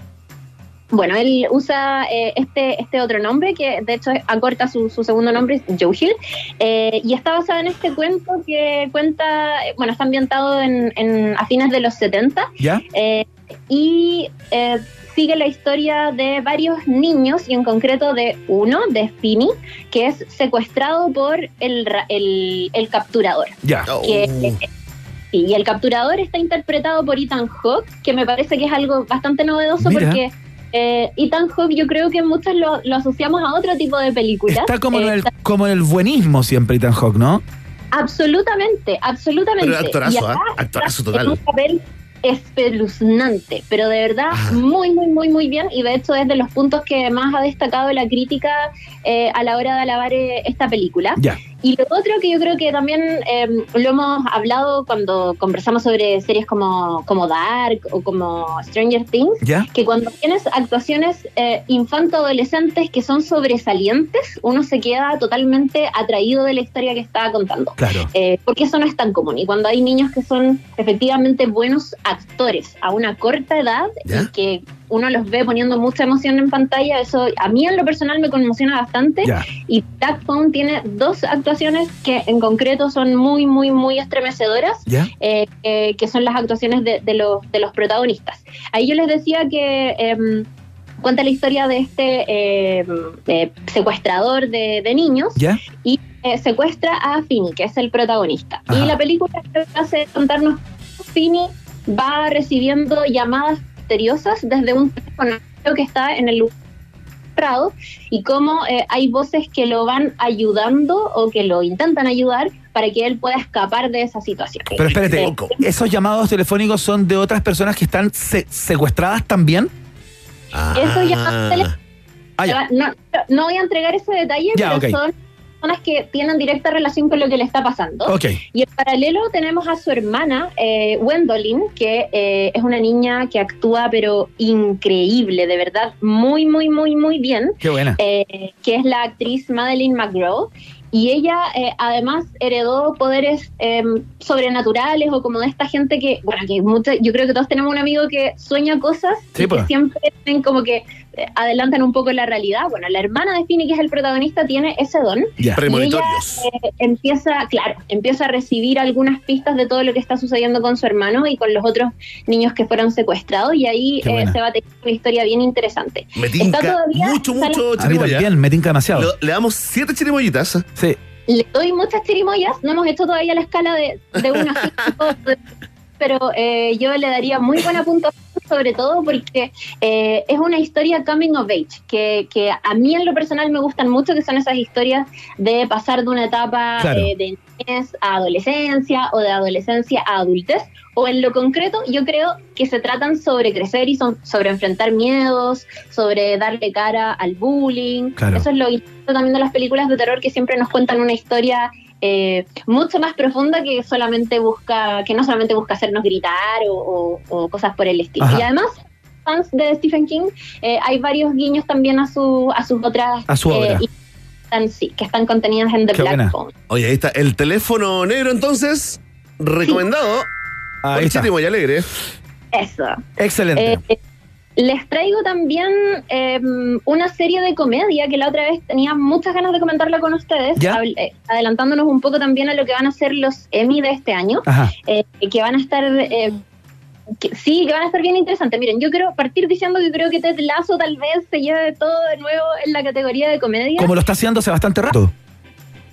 bueno, él usa eh, este, este otro nombre, que de hecho acorta su, su segundo nombre, es Joe Hill, eh, y está basado en este cuento que cuenta, eh, bueno, está ambientado en, en- a fines de los 70, ¿Ya? eh, y eh, sigue la historia de varios niños y en concreto de uno, de Finny, que es secuestrado por el, ra- el, el capturador. Ya. Oh. Que, y el capturador está interpretado por Ethan Hawke, que me parece que es algo bastante novedoso Mira. porque eh, Ethan Hawke yo creo que muchos lo, lo asociamos a otro tipo de películas. Está como, en Eh, el, como en el buenismo siempre Ethan Hawke, ¿no? Absolutamente, absolutamente. Pero actorazo, Y acá ¿ah? Actorazo total. En un papel espeluznante, pero de verdad Ah. muy, muy, muy, muy bien. Y de hecho es de los puntos que más ha destacado la crítica eh, a la hora de alabar eh, esta película. Ya. Y lo otro que yo creo que también eh, lo hemos hablado cuando conversamos sobre series como, como Dark o como Stranger Things, ¿Ya? que cuando tienes actuaciones eh, infanto-adolescentes que son sobresalientes, uno se queda totalmente atraído de la historia que está contando. Claro. Eh, porque eso no es tan común. Y cuando hay niños que son efectivamente buenos actores a una corta edad ¿Ya? y que uno los ve poniendo mucha emoción en pantalla, eso a mí en lo personal me conmociona bastante. Ya. Y Black Phone tiene dos actuaciones que en concreto son muy, muy, muy estremecedoras. ¿Ya? eh, eh, que son las actuaciones de, de los, de los protagonistas. Ahí yo les decía que em, cuenta la historia de este em, eh, secuestrador de, de niños ¿Ya? y eh, secuestra a Finny, que es el protagonista. Ajá. Y la película hace contarnos Finny va recibiendo llamadas misteriosas desde un teléfono que está en el lugar y cómo eh, hay voces que lo van ayudando o que lo intentan ayudar para que él pueda escapar de esa situación. Pero espérate, ¿esos llamados telefónicos son de otras personas que están se- secuestradas también? Ya Ah, ya. no, no voy a entregar ese detalle, Ya, pero ok. son personas que tienen directa relación con lo que le está pasando. Y en paralelo tenemos a su hermana, eh, Gwendolyn, que eh, es una niña que actúa pero increíble, de verdad, muy, muy, muy, muy bien, Qué buena. eh, que es la actriz Madeline McGraw. Y ella eh, además heredó poderes eh, sobrenaturales o como de esta gente que, bueno, que mucha- yo creo que todos tenemos un amigo que sueña cosas Sí, y pues. que siempre tienen como que adelantan un poco la realidad. Bueno, la hermana de Finny, que es el protagonista, tiene ese don. Y ella, eh, empieza, claro, empieza a recibir algunas pistas de todo lo que está sucediendo con su hermano y con los otros niños que fueron secuestrados y ahí eh, se va a tener una historia bien interesante. Me Está todavía- mucho, mucho A mí chirimoya. también, me tinca demasiado. Le, le damos siete chirimoyitas. Sí. Le doy muchas chirimoyas, no hemos hecho todavía la escala de, de 1 a 5, pero eh, yo le daría muy buena puntuación, sobre todo porque eh, es una historia coming of age, que, que a mí en lo personal me gustan mucho, que son esas historias de pasar de una etapa Claro. eh, de niñez a adolescencia o de adolescencia a adultez, o en lo concreto yo creo que se tratan sobre crecer y son, sobre enfrentar miedos, sobre darle cara al bullying. Claro. Eso es lo también de las películas de terror que siempre nos cuentan una historia eh, mucho más profunda que solamente busca, que no solamente busca hacernos gritar o, o- o cosas por el estilo. Ajá. Y además, fans de Stephen King, eh, hay varios guiños también a su, a sus otras A su obra. y están, sí, que están contenidas en The Qué Black buena. Phone. Oye, ahí está el teléfono negro entonces. Recomendado. Ahí Con está. Chirimoya Alegre. Eso. Excelente. Eh, les traigo también eh, una serie de comedia que la otra vez tenía muchas ganas de comentarla con ustedes, eh, adelantándonos un poco también a lo que van a ser los Emmy de este año, eh, que van a estar... que- sí, que van a estar bien interesantes. Miren, yo quiero partir diciendo que creo que Ted Lasso tal vez se lleve todo de nuevo en la categoría de comedia. Como lo está haciendo hace bastante rato.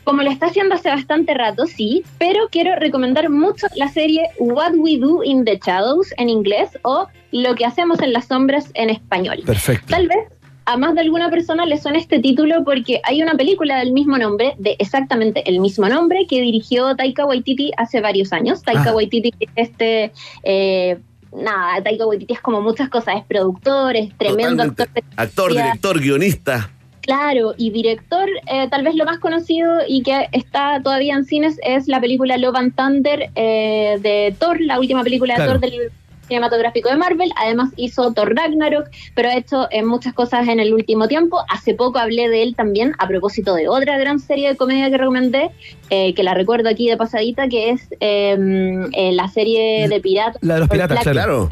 como lo está haciendo hace bastante rato, sí, pero quiero recomendar mucho la serie What We Do in the Shadows en inglés o Lo que hacemos en las sombras en español. Perfecto. Tal vez a más de alguna persona le suene este título porque hay una película del mismo nombre, de exactamente el mismo nombre, que dirigió Taika Waititi hace varios años. Taika Ah. Waititi es este... eh, Nada, Taika Waititi es como muchas cosas, es productor, es tremendo Totalmente. actor. Actor, director, guionista. Claro, y director, eh, tal vez lo más conocido y que está todavía en cines es la película Love and Thunder eh, de Thor, la última película de Claro. Thor del cinematográfico de Marvel. Además hizo Thor Ragnarok, pero ha hecho eh, muchas cosas en el último tiempo. Hace poco hablé de él también a propósito de otra gran serie de comedia que recomendé, eh, que la recuerdo aquí de pasadita, que es eh, eh, la serie de piratas. La de los piratas. Claro.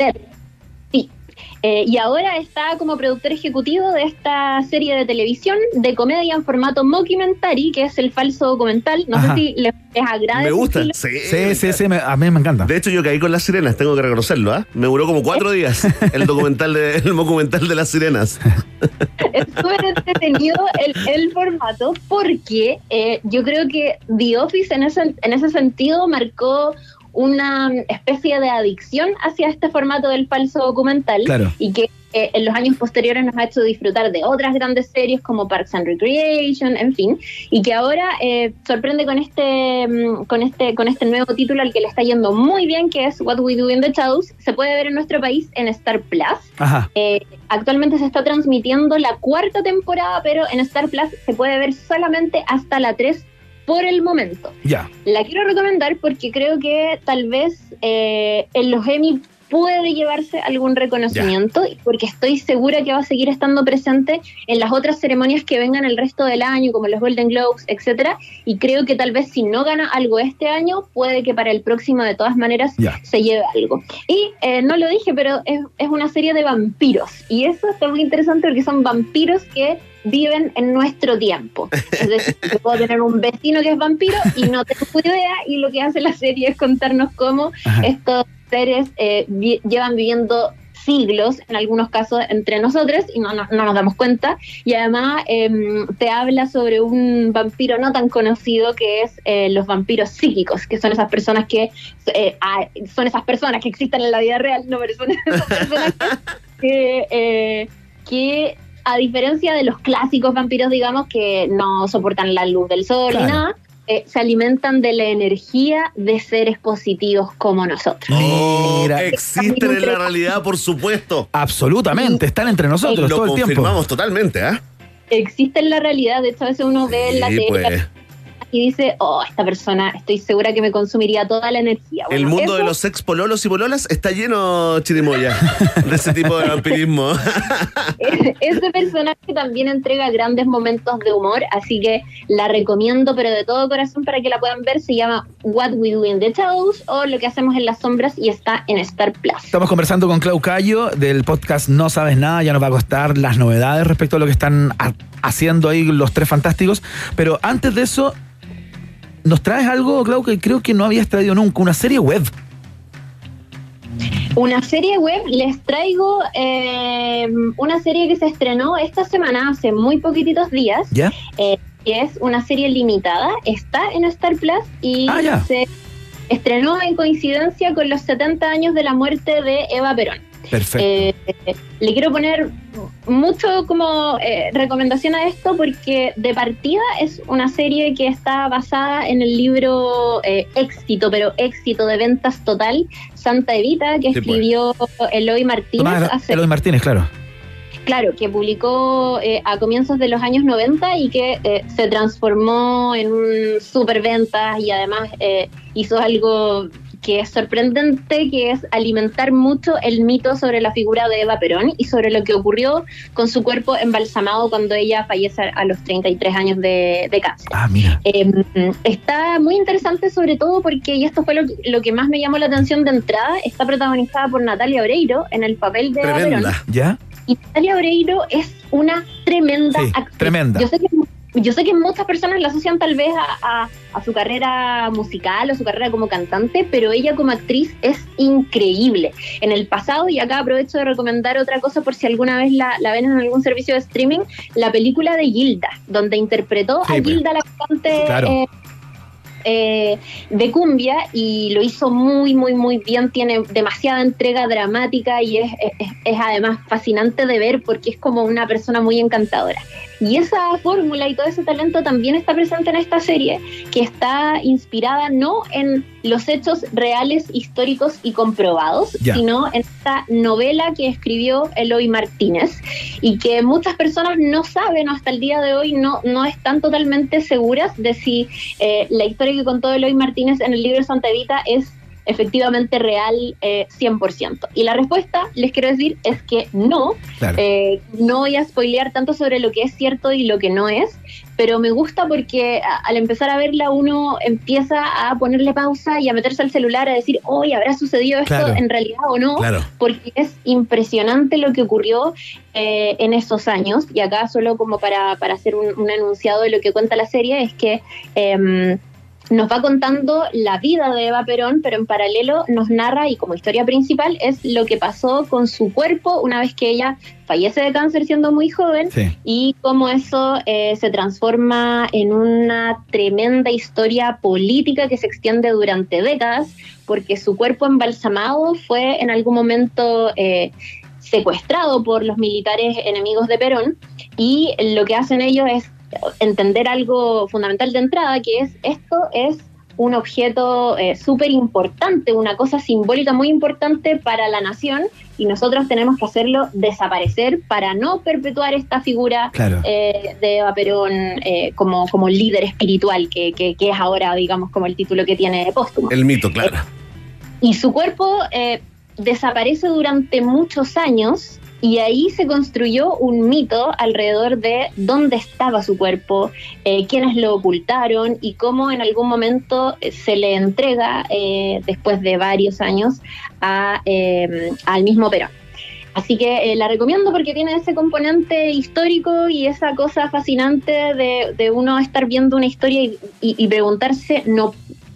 Eh, y ahora está como productor ejecutivo de esta serie de televisión de comedia en formato mockumentary, que es el falso documental. No Ajá. sé si les, les agrada. Me gusta. Sí, Sí, sí, sí, me- a mí me encanta. De hecho, yo caí con las sirenas, tengo que reconocerlo, ¿ah? Me duró como cuatro días el documental de, el documental de las sirenas. Es súper entretenido el, el formato porque eh, yo creo que The Office en ese, en ese sentido marcó una especie de adicción hacia este formato del falso documental Claro. y que eh, en los años posteriores nos ha hecho disfrutar de otras grandes series como Parks and Recreation, en fin, y que ahora eh, sorprende con este, mm, con este, con este nuevo título al que le está yendo muy bien, que es What We Do in the Shadows. Se puede ver en nuestro país en Star Plus. Ajá. Eh, actualmente se está transmitiendo la cuarta temporada, pero en Star Plus se puede ver solamente hasta la 3 por el momento. Ya. La quiero recomendar porque creo que tal vez eh, en los Emmy puede llevarse algún reconocimiento y porque estoy segura que va a seguir estando presente en las otras ceremonias que vengan el resto del año, como los Golden Globes, etcétera. Y creo que tal vez si no gana algo este año, puede que para el próximo de todas maneras Ya. se lleve algo. Y eh, no lo dije, pero es, es una serie de vampiros. Y eso está muy interesante porque son vampiros que viven en nuestro tiempo. Es decir, yo puedo tener un vecino que es vampiro y no tengo idea y lo que hace la serie es contarnos cómo Ajá. estos seres eh, vi- llevan viviendo siglos, en algunos casos, entre nosotros y no, no- no nos damos cuenta. Y además em, te habla sobre un vampiro no tan conocido que es eh, los vampiros psíquicos, que son esas personas que eh, ah, son esas personas que existen en la vida real, no personas, son personas que, que a diferencia de los clásicos vampiros, digamos, que no soportan la luz del sol Claro. ni nada, eh, se alimentan de la energía de seres positivos como nosotros. Mira. Existen en la realidad, por supuesto. Absolutamente, están entre nosotros Lo todo el tiempo. confirmamos totalmente, ¿ah? Existe en la realidad, de hecho a veces uno ve en la tele pues. Y dice, oh, esta persona estoy segura que me consumiría toda la energía. El mundo de los ex pololos y pololas está lleno, Chirimoya, de ese tipo de vampirismo. Ese personaje también entrega grandes momentos de humor, así que la recomiendo, pero de todo corazón para que la puedan ver. Se llama What We Do in the Shadows o Lo que hacemos en las sombras y está en Star Plus. Estamos conversando con Clau Cayo del podcast No Sabes Nada, ya nos va a costar las novedades respecto a lo que están ha- haciendo ahí los tres fantásticos. Pero antes de eso, nos traes algo, Clau, que creo que no habías traído nunca, una serie web. Una serie web, les traigo eh, una serie que se estrenó esta semana, hace muy poquititos días, ¿Ya? eh, que es una serie limitada, está en Star Plus y Ah, se estrenó en coincidencia con los 70 años de la muerte de Eva Perón. Perfecto. Eh, le quiero poner mucho como eh, recomendación a esto porque de partida es una serie que está basada en el libro eh, Éxito, pero éxito de ventas total, Santa Evita, que Sí, pues. escribió Eloy Martínez Tomás hace Eloy Martínez, claro. Claro, que publicó eh, a comienzos de los años 90 y que eh, se transformó en un superventas y además eh, hizo algo que es sorprendente, que es alimentar mucho el mito sobre la figura de Eva Perón y sobre lo que ocurrió con su cuerpo embalsamado cuando ella fallece a los 33 años de, de cáncer. Ah, mira. Eh, está muy interesante sobre todo porque, y esto fue lo, lo, que más me llamó la atención de entrada, está protagonizada por Natalia Oreiro en el papel de Eva Perón. ¿Ya? Y Natalia Oreiro es una tremenda sí, actriz. Tremenda. Yo sé que yo sé que muchas personas la asocian tal vez a, a, a, su carrera musical o su carrera como cantante, pero ella como actriz es increíble. En el pasado, y acá aprovecho de recomendar otra cosa por si alguna vez la, la ven en algún servicio de streaming, la película de Gilda, donde interpretó Sí, a pues. Gilda la cantante Claro. eh, eh, de cumbia y lo hizo muy, muy, muy bien. Tiene demasiada entrega dramática y es, es, es además fascinante de ver porque es como una persona muy encantadora. Y esa fórmula y todo ese talento también está presente en esta serie, que está inspirada no en los hechos reales, históricos y comprobados, sino en esta novela que escribió Eloy Martínez y que muchas personas no saben o hasta el día de hoy no, no están totalmente seguras de si eh, la historia que contó Eloy Martínez en el libro Santa Evita es efectivamente real eh, 100%. Y la respuesta, les quiero decir, es que no. Claro. Eh, no voy a spoilear tanto sobre lo que es cierto y lo que no es, pero me gusta porque a- al empezar a verla uno empieza a ponerle pausa y a meterse al celular a decir, hoy ¿habrá sucedido esto Claro. en realidad o no? Claro. Porque es impresionante lo que ocurrió eh, en esos años. Y acá solo como para, para hacer un, un enunciado de lo que cuenta la serie es que... nos va contando la vida de Eva Perón, pero en paralelo nos narra, y como historia principal, es lo que pasó con su cuerpo una vez que ella fallece de cáncer siendo muy joven Sí. y cómo eso eh, se transforma en una tremenda historia política que se extiende durante décadas, porque su cuerpo embalsamado fue en algún momento eh, secuestrado por los militares enemigos de Perón y lo que hacen ellos es entender algo fundamental de entrada, que es esto es un objeto eh, súper importante, una cosa simbólica muy importante para la nación y nosotros tenemos que hacerlo desaparecer para no perpetuar esta figura Claro. eh, de Eva Perón eh, como, como líder espiritual, que, que- que es ahora, digamos, como el título que tiene póstumo. El mito, claro. Y su cuerpo eh, desaparece durante muchos años y ahí se construyó un mito alrededor de dónde estaba su cuerpo, eh, quiénes lo ocultaron y cómo en algún momento eh, se le entrega, eh, después de varios años, a, eh, al mismo Perón. Así que eh, la recomiendo porque tiene ese componente histórico y esa cosa fascinante de, de uno estar viendo una historia y, y- y preguntarse, no,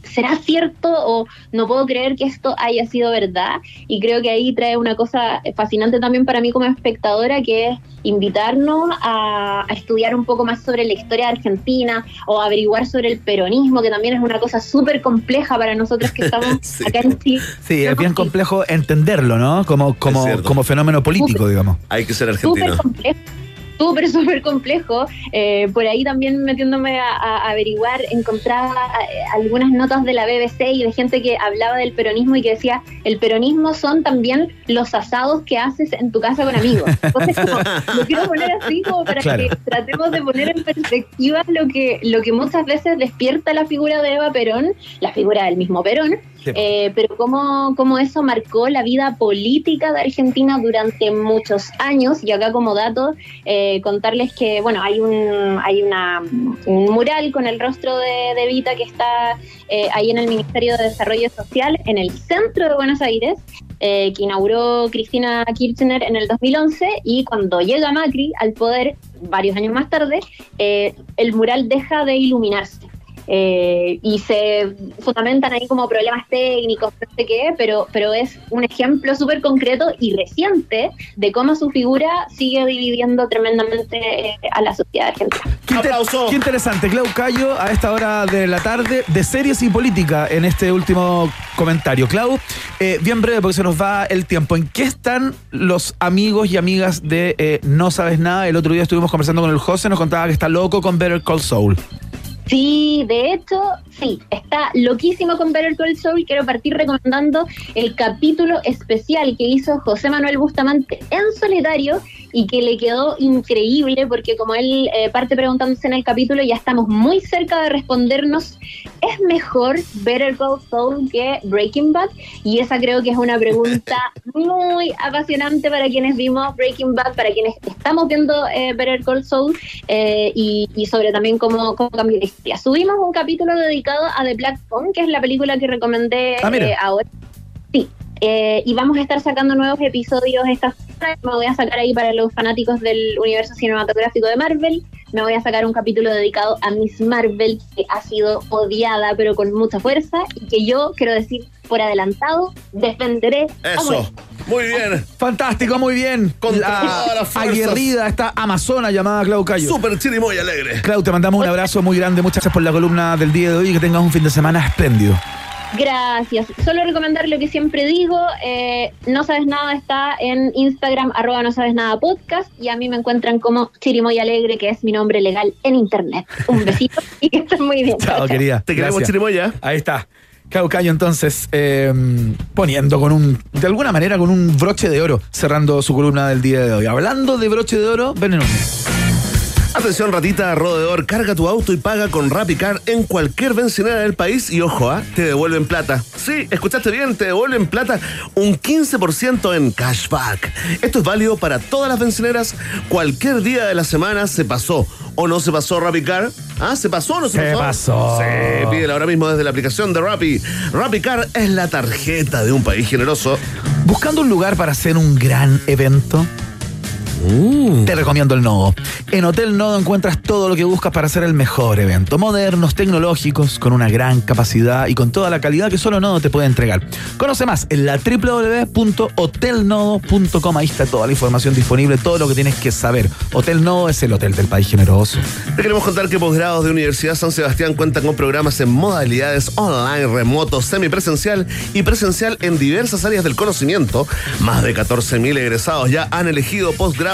¿será cierto o no puedo creer que esto haya sido verdad? Y creo que ahí trae una cosa fascinante también para mí como espectadora, que es invitarnos a, a estudiar un poco más sobre la historia de Argentina o averiguar sobre el peronismo, que también es una cosa súper compleja para nosotros que estamos Sí. acá en Chile. Sí, es bien complejo entenderlo, ¿no? Como, como, como fenómeno político, digamos. Hay que ser súper argentino. complejo. Súper, súper complejo. Eh, por ahí también metiéndome a, a averiguar, encontraba eh, algunas notas de la BBC y de gente que hablaba del peronismo y que decía, el peronismo son también los asados que haces en tu casa con amigos. Entonces, como, lo quiero poner así como para Claro. que tratemos de poner en perspectiva lo que, lo que muchas veces despierta la figura de Eva Perón, la figura del mismo Perón, Eh, pero cómo, cómo eso marcó la vida política de Argentina durante muchos años. Y acá como dato, eh, contarles que, bueno, hay un, hay una, un mural con el rostro de, de Vita que está eh, ahí en el Ministerio de Desarrollo Social, en el centro de Buenos Aires, eh, que inauguró Cristina Kirchner en el 2011 y cuando llega Macri al poder, varios años más tarde, el mural deja de iluminarse. Eh, y se fundamentan ahí como problemas técnicos, no sé qué, pero, pero es un ejemplo súper concreto y reciente de cómo su figura sigue dividiendo tremendamente eh, a la sociedad argentina. Qué, inter- Aplauso. qué interesante, Clau Cayo, a esta hora de la tarde, de series y política en este último comentario. Clau, eh, bien breve porque se nos va el tiempo. ¿En qué están los amigos y amigas de eh, No Sabes Nada? El otro día estuvimos conversando con el José, nos contaba que está loco con Better Call Saul. Sí, de hecho, sí, está loquísimo con Better Call Saul. Quiero partir recomendando el capítulo especial que hizo José Manuel Bustamante en solitario y que le quedó increíble porque como él eh, parte preguntándose en el capítulo, ya estamos muy cerca de respondernos, ¿es mejor Better Call Saul que Breaking Bad? Y esa creo que es una pregunta muy apasionante para quienes vimos Breaking Bad, para quienes estamos viendo eh, Better Call Saul eh, y, y sobre también cómo, cómo cambió la historia. Subimos un capítulo dedicado a The Black Phone, que es la película que recomendé Ah, eh, ahora. Sí, eh, y vamos a estar sacando nuevos episodios esta semana. Me voy a sacar ahí para los fanáticos del universo cinematográfico de Marvel. Me voy a sacar un capítulo dedicado a Miss Marvel, que ha sido odiada, pero con mucha fuerza, y que yo, quiero decir por adelantado, defenderé. Eso. Muy bien. Fantástico, muy bien. Contra La todas las fuerzas. aguerrida, esta amazona llamada Clau Cayo. Súper chirimoy alegre. Clau, te mandamos un abrazo muy grande. Muchas gracias por la columna del día de hoy y que tengas un fin de semana espléndido. Gracias. Solo recomendar lo que siempre digo. eh, no sabes nada está en Instagram, arroba no sabes nada podcast. Y a mí me encuentran como Chirimoy Alegre, que es mi nombre legal en internet. Un besito y que estén muy bien. Chao, querida. Te queremos, Gracias. chirimoya. Ahí está. Clau Cayo, entonces, eh, poniendo con un, de alguna manera, con un broche de oro, cerrando su columna del día de hoy. Hablando de broche de oro, ven Atención ratita, rodeador, carga tu auto y paga con RappiCar en cualquier bencinera del país y ojo, ¿ah? te devuelven plata. Sí, escuchaste bien, te devuelven plata un 15% en cashback. Esto es válido para todas las bencineras, cualquier día de la semana se pasó o no se pasó RappiCar. Ah, ¿se pasó o no se, Se pasó. Sí, pídela ahora mismo desde la aplicación de Rappi. RappiCar es la tarjeta de un país generoso. Buscando un lugar para hacer un gran evento. Te recomiendo el Nodo. En Hotel Nodo encuentras todo lo que buscas para hacer el mejor evento. Modernos, tecnológicos, con una gran capacidad y con toda la calidad que solo Nodo te puede entregar. Conoce más en la www.hotelnodo.com. Ahí está toda la información disponible, todo lo que tienes que saber. Hotel Nodo es el hotel del país generoso. Te queremos contar que posgrados de Universidad San Sebastián cuentan con programas en modalidades online, remoto, semipresencial y presencial en diversas áreas del conocimiento. Más de 14.000 egresados ya han elegido posgrados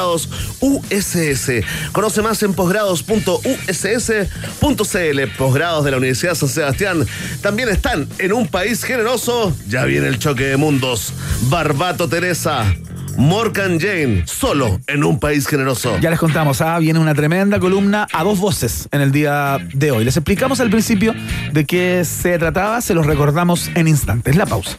USS. Conoce más en posgrados.uss.cl. Posgrados de la Universidad San Sebastián también están en un país generoso. Ya viene el choque de mundos. Barbato Teresa. Morgan Jane, solo en un país generoso. Ya les contamos, ah, viene una tremenda columna a dos voces en el día de hoy. Les explicamos al principio de qué se trataba, se los recordamos en instantes. La pausa.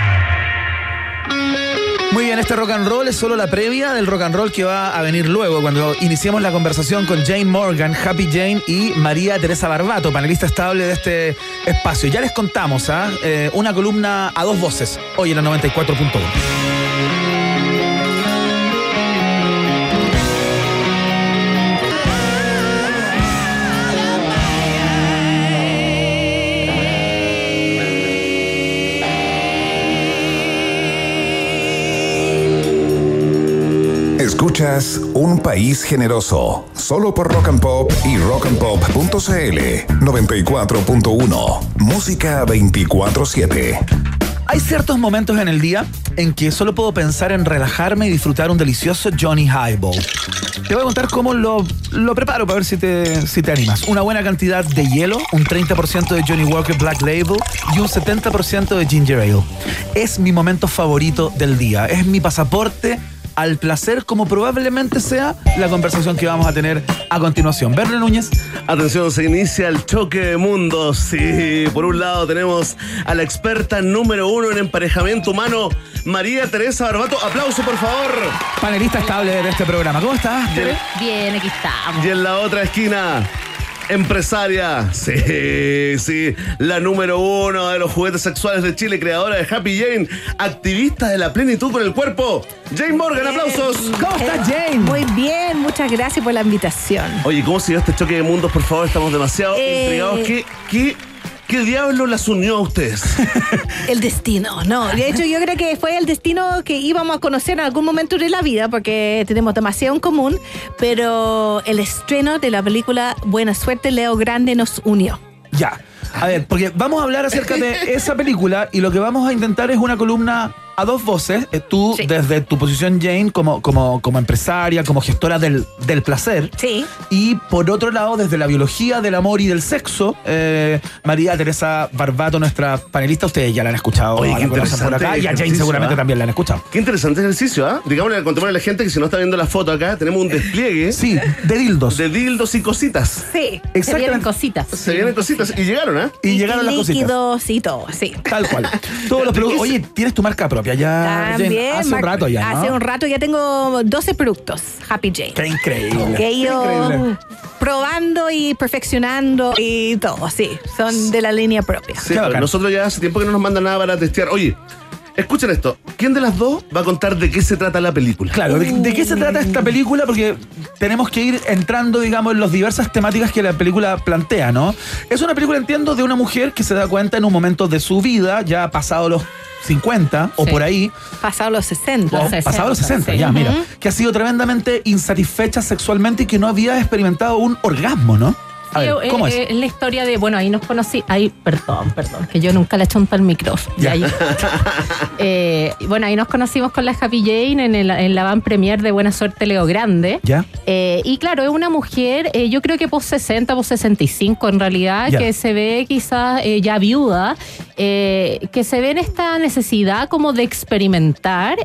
Muy bien, este rock and roll es solo la previa del rock and roll que va a venir luego, cuando iniciemos la conversación con Jane Morgan, Happy Jane y María Teresa Barbato, panelista estable de este espacio. Ya les contamos, ¿ah? Eh, una columna a dos voces, hoy en la 94.1. Escuchas Un País Generoso, solo por Rock and Pop y rockandpop.cl 94.1. Música 24-7. Hay ciertos momentos en el día en que solo puedo pensar en relajarme y disfrutar un delicioso Johnny Highball. Te voy a contar cómo lo, lo preparo para ver si te, si te animas. Una buena cantidad de hielo, un 30% de Johnny Walker Black Label y un 70% de Ginger Ale. Es mi momento favorito del día. Es mi pasaporte al placer como probablemente sea la conversación que vamos a tener a continuación. Verne Núñez. Atención, se inicia el choque de mundos. Sí, por un lado tenemos a la experta número uno en emparejamiento humano, María Teresa Barbato. Aplauso, por favor. Panelista estable de este programa. ¿Cómo estás, Tere? Bien, aquí estamos. Y en la otra esquina, empresaria. Sí, sí, la número uno de los juguetes sexuales de Chile, creadora de Happy Jane, activista de la plenitud con el cuerpo. Jane Morgan, aplausos. ¿Cómo estás, Jane? Muy bien, muchas gracias por la invitación. Oye, ¿cómo siguió este choque de mundos? Por favor, estamos demasiado Eh. intrigados. ¿Qué, qué, qué diablo las unió a ustedes? El destino, no. De hecho, yo creo que fue el destino que íbamos a conocer en algún momento de la vida, porque tenemos demasiado en común, pero el estreno de la película Buena Suerte, Leo Grande nos unió. Ya. A ver, porque vamos a hablar acerca de esa película y lo que vamos a intentar es una columna a dos voces. Eh, tú, Sí. desde tu posición, Jane, como, como, como empresaria, como gestora del, del placer. Sí. Y por otro lado, desde la biología del amor y del sexo, eh, María Teresa Barbato, nuestra panelista, ustedes ya la han escuchado, Oye, qué la conocen por acá, interesante y a Jane seguramente ¿ah? también la han escuchado. Qué interesante ejercicio, ¿ah? Digámosle, contémosle a la gente que si no está viendo la foto acá, tenemos un despliegue Sí, de dildos. de dildos y cositas. Sí. Se vienen cositas. Se vienen cositas y llegaron, ¿ah? Y llegaron las cositas. líquidos y todo, sí. Tal cual. Todos los productos. Oye, tienes tu marca propia ya. También. hace un rato ya. ¿no? Hace un rato ya tengo 12 productos Happy Jane. Qué increíble. Que Increíble. probando y perfeccionando y todo, sí. Son de la línea propia. Sí, bacán. nosotros ya hace tiempo que no nos mandan nada para testear. Oye, escuchen esto. ¿Quién de las dos va a contar de qué se trata la película? Claro, ¿de, de qué se trata esta película? Porque tenemos que ir entrando, digamos, en las diversas temáticas que la película plantea, ¿no? Es una película, entiendo, de una mujer que se da cuenta en un momento de su vida, ya pasado los 50 o Sí. por ahí, Pasado los 60. o 60, pasado los 60, sí. ya, mira, que ha sido tremendamente insatisfecha sexualmente y que no había experimentado un orgasmo, ¿no? A ver, eh, ¿cómo es? eh, la historia de, bueno, ahí nos conocí, ahí, perdón, perdón, que yo nunca hecho un tal micrófono. Ya. Ya. Eh, bueno, ahí nos conocimos con la Happy Jane en, el, en la van premier de Buena Suerte Leo Grande. ¿Ya? Eh, y claro, es una mujer, eh, yo creo que post 60, post 65 en realidad, Ya. que se ve quizás eh, ya viuda, que se ve en esta necesidad como de experimentar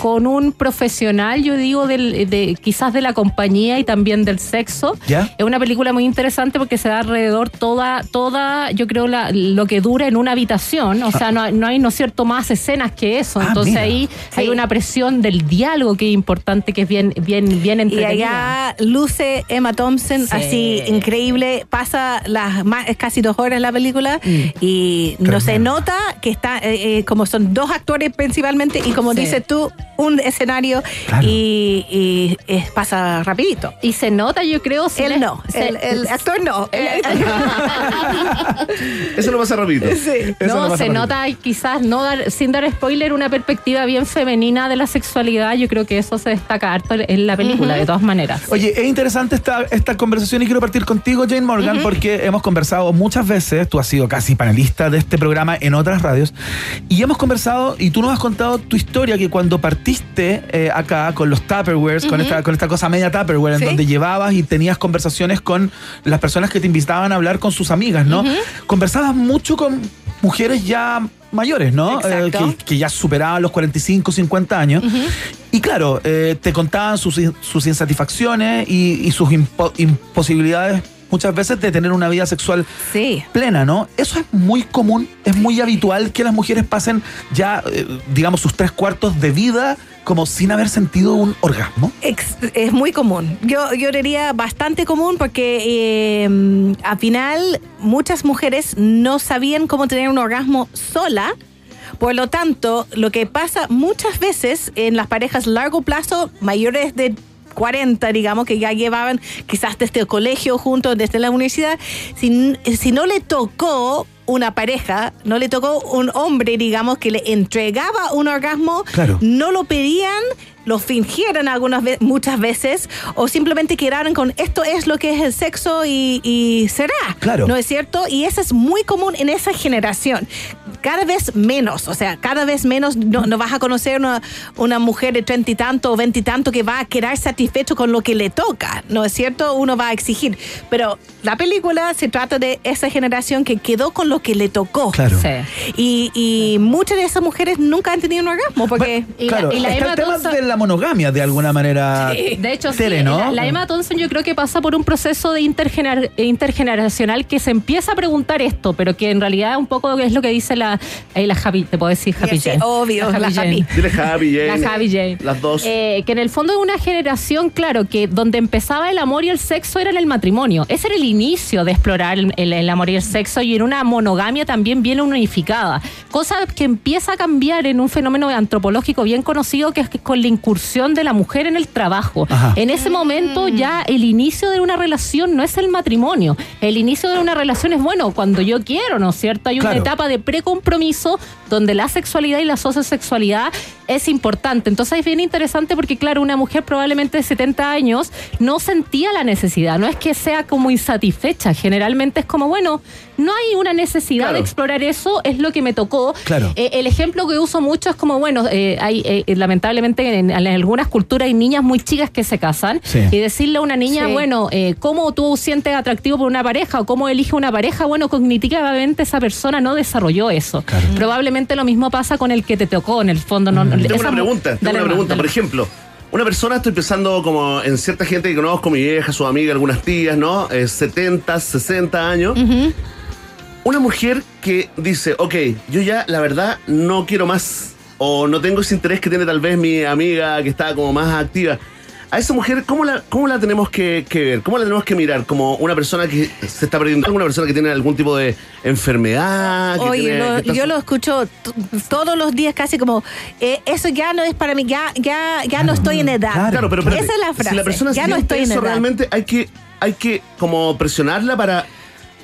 con un profesional, yo digo, del, de, quizás de la compañía y también del sexo. ¿Ya? Es una película muy interesante porque se da alrededor toda, toda yo creo, la- lo que dura en una habitación. O sea, no, hay- no hay, ¿no es cierto?, más escenas que eso. Ah, Entonces mira. ahí Sí. hay una presión del diálogo que es importante, que es bien, bien, bien Y entretenida. allá luce Emma Thompson, Sí. así increíble. Pasa las más, es casi dos horas la película Mm. y no se nota que está, eh, eh, como son dos actores principalmente y como Sí. dices tú, un escenario Claro. y, y, pasa rapidito. Y se nota, yo creo. si Él les- no, se- actor no. Eso lo pasa rapidito. Eso no, no pasa se nota quizás, no dar, sin dar spoiler, una perspectiva bien femenina de la sexualidad. Yo creo que eso se destaca harto en la película, de todas maneras. Oye, es interesante esta, esta conversación y quiero partir contigo, Jane Morgan, porque hemos conversado muchas veces, tú has sido casi panelista de este programa en otras radios, y hemos conversado y tú nos has contado tu historia que cuando partiste eh, acá con los Tupperwares, con, esta, con esta cosa media Tupperware, en Sí. donde llevabas y tenías conversaciones con las personas que te invitaban a hablar con sus amigas, ¿no? Conversabas mucho con mujeres ya mayores, ¿no? Eh, que, que ya superaban los 45, 50 años. Y claro, eh, te contaban sus, sus insatisfacciones y, y sus impo- imposibilidades muchas veces de tener una vida sexual Sí. plena, ¿no? Eso es muy común, es muy habitual que las mujeres pasen ya, eh, digamos, sus tres cuartos de vida como sin haber sentido un orgasmo. Es muy común. Yo, yo diría bastante común porque eh, al final muchas mujeres no sabían cómo tener un orgasmo sola. Por lo tanto, lo que pasa muchas veces en las parejas largo plazo, mayores de 40, digamos, que ya llevaban quizás desde el colegio juntos, desde la universidad, si, si no le tocó una pareja, no le tocó un hombre, digamos, que le entregaba un orgasmo, Claro. no lo pedían, lo fingieron algunas veces, muchas veces, o simplemente quedaron con esto es lo que es el sexo y, y será. Claro. ¿No es cierto? Y eso es muy común en esa generación. Cada vez menos, o sea, cada vez menos no, no vas a conocer una, una mujer de treinta y tanto o veinte y tanto que va a quedar satisfecho con lo que le toca, ¿no es cierto? Uno va a exigir. Pero la película se trata de esa generación que quedó con lo que le tocó. Claro. Sí. Y, y muchas de esas mujeres nunca han tenido un orgasmo porque... Y la- claro, y la está Emma el tema Thompson- de la monogamia de alguna manera. De hecho, sí, ¿no? la, la Emma Thompson yo creo que pasa por un proceso de intergener- intergeneracional que se empieza a preguntar esto, pero que en realidad un poco es lo que dice la, la Happy, te puedo decir Happy Jane. obvio, la Jane. Happy. Dile Javi, Jane. La Javi Jane. Las dos. Eh, que en el fondo es una generación, claro, que donde empezaba el amor y el sexo era en el matrimonio. Ese era el inicio de explorar el, el- el amor y el sexo y en una monogamia también bien unificada. Cosa que empieza a cambiar en un fenómeno antropológico bien conocido que es que con la incursión de la mujer en el trabajo. Ajá. En ese momento ya el inicio de una relación no es el matrimonio. El inicio de una relación es bueno cuando yo quiero, ¿no es cierto? Hay una Claro. etapa de compromiso donde la sexualidad y la sociosexualidad es importante. Entonces es bien interesante porque, claro, una mujer probablemente de 70 años no sentía la necesidad, no es que sea como insatisfecha, generalmente es como, bueno, no hay una necesidad Claro. de explorar eso, es lo que me tocó. Claro. Eh, el ejemplo que uso mucho es como, bueno, eh, hay eh, lamentablemente en, en algunas culturas hay niñas muy chicas que se casan Sí. y decirle a una niña, Sí. bueno, eh, ¿cómo tú sientes atractivo por una pareja o cómo elige una pareja? Bueno, cognitivamente esa persona no desarrolló eso. Probablemente lo mismo pasa con el que te tocó en el fondo. No, Tengo esa una pregunta, tengo Dale una pregunta. dale. Por ejemplo, una persona, estoy pensando como en cierta gente que conozco, mi vieja, su amiga, algunas tías, ¿no? Eh, 70, 60 años. Una mujer que dice, ok, yo ya la verdad no quiero más o no tengo ese interés que tiene tal vez mi amiga que está como más activa. A esa mujer, ¿cómo la, cómo la tenemos que, que ver? ¿Cómo la tenemos que mirar? ¿Como una persona que se está perdiendo? ¿Una persona que tiene algún tipo de enfermedad? que Oye, tiene- lo- que está- yo lo escucho todos los días casi como, eh, eso ya no es para mí, ya, ya, ya no estoy en edad. Claro, pero espérate, Esa es la frase. Si la persona ya no estoy en eso, edad. realmente hay que, hay que como presionarla para,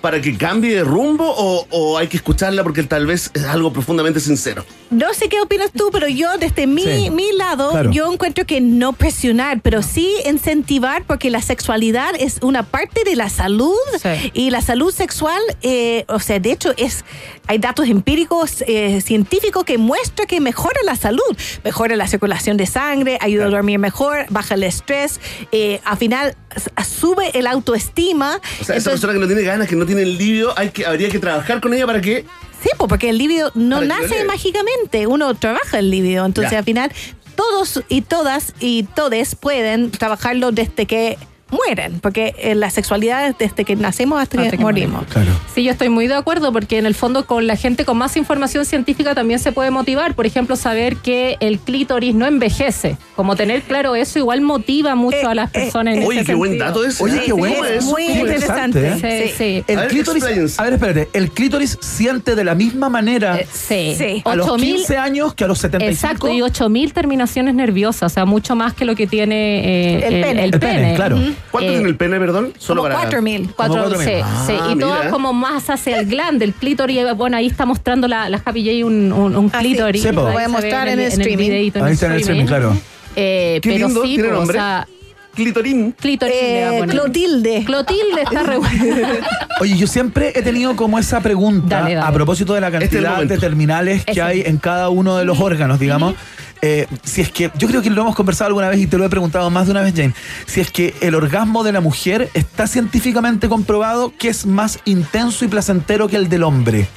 para que cambie de rumbo o, o hay que escucharla porque tal vez es algo profundamente sincero. No sé qué opinas tú, pero yo desde mi, Sí, mi lado, claro. yo encuentro que no presionar, pero sí incentivar porque la sexualidad es una parte de la salud Sí. y la salud sexual, eh, o sea, de hecho es hay datos empíricos eh, científicos que muestran que mejora la salud, mejora la circulación de sangre, ayuda a dormir mejor, baja el estrés, eh, al final sube el autoestima. O sea, esa persona que no tiene ganas, que no tiene el libido, hay que, habría que trabajar con ella para que... Sí, pues porque el líbido no nace mágicamente, uno trabaja el líbido, entonces Ya. al final todos y todas y todes pueden trabajarlo desde que mueren, porque eh, la sexualidad es desde que nacemos hasta, Hasta que, que morimos. Claro. Sí, yo estoy muy de acuerdo porque en el fondo con la gente con más información científica también se puede motivar. Por ejemplo, saber que el clítoris no envejece. Como tener claro eso igual motiva mucho Eh, a las eh, personas. en Oye, ese qué buen dato ese. Oye, qué bueno. ¿Cómo Es muy interesante. interesante, Sí, sí. El A ver, clítoris, a ver, espérate, el clítoris siente de la misma manera Eh, sí. Sí. a los 8000 15 años que a los 75. Exacto, y 8000 terminaciones nerviosas, o sea, mucho más que lo que tiene eh, El pene. El pene, claro. ¿Cuánto Eh, tiene el pene, perdón? Solo Como para... 4000. Cuatro, Como cuatro sí, mil. sí, Ah, y todo mira. como más hacia el glande, el clítoris. Bueno, ahí está mostrando la, la Happy J un, un, un Ah, clítoris. Sí, Voy a mostrar en el streaming. en Ahí está en el streaming, claro. Eh, Qué pero lindo, sí, ¿tiene nombre? o sea, Clitorín. a Eh. Clotilde. Clotilde está re. Oye, yo siempre he tenido como esa pregunta Dale, dale. a propósito de la Este cantidad de terminales que Ese. hay en cada uno de los órganos, digamos. Eh, si es que, yo creo que lo hemos conversado alguna vez y te lo he preguntado más de una vez, Jane. Si es que el orgasmo de la mujer está científicamente comprobado que es más intenso y placentero que el del hombre.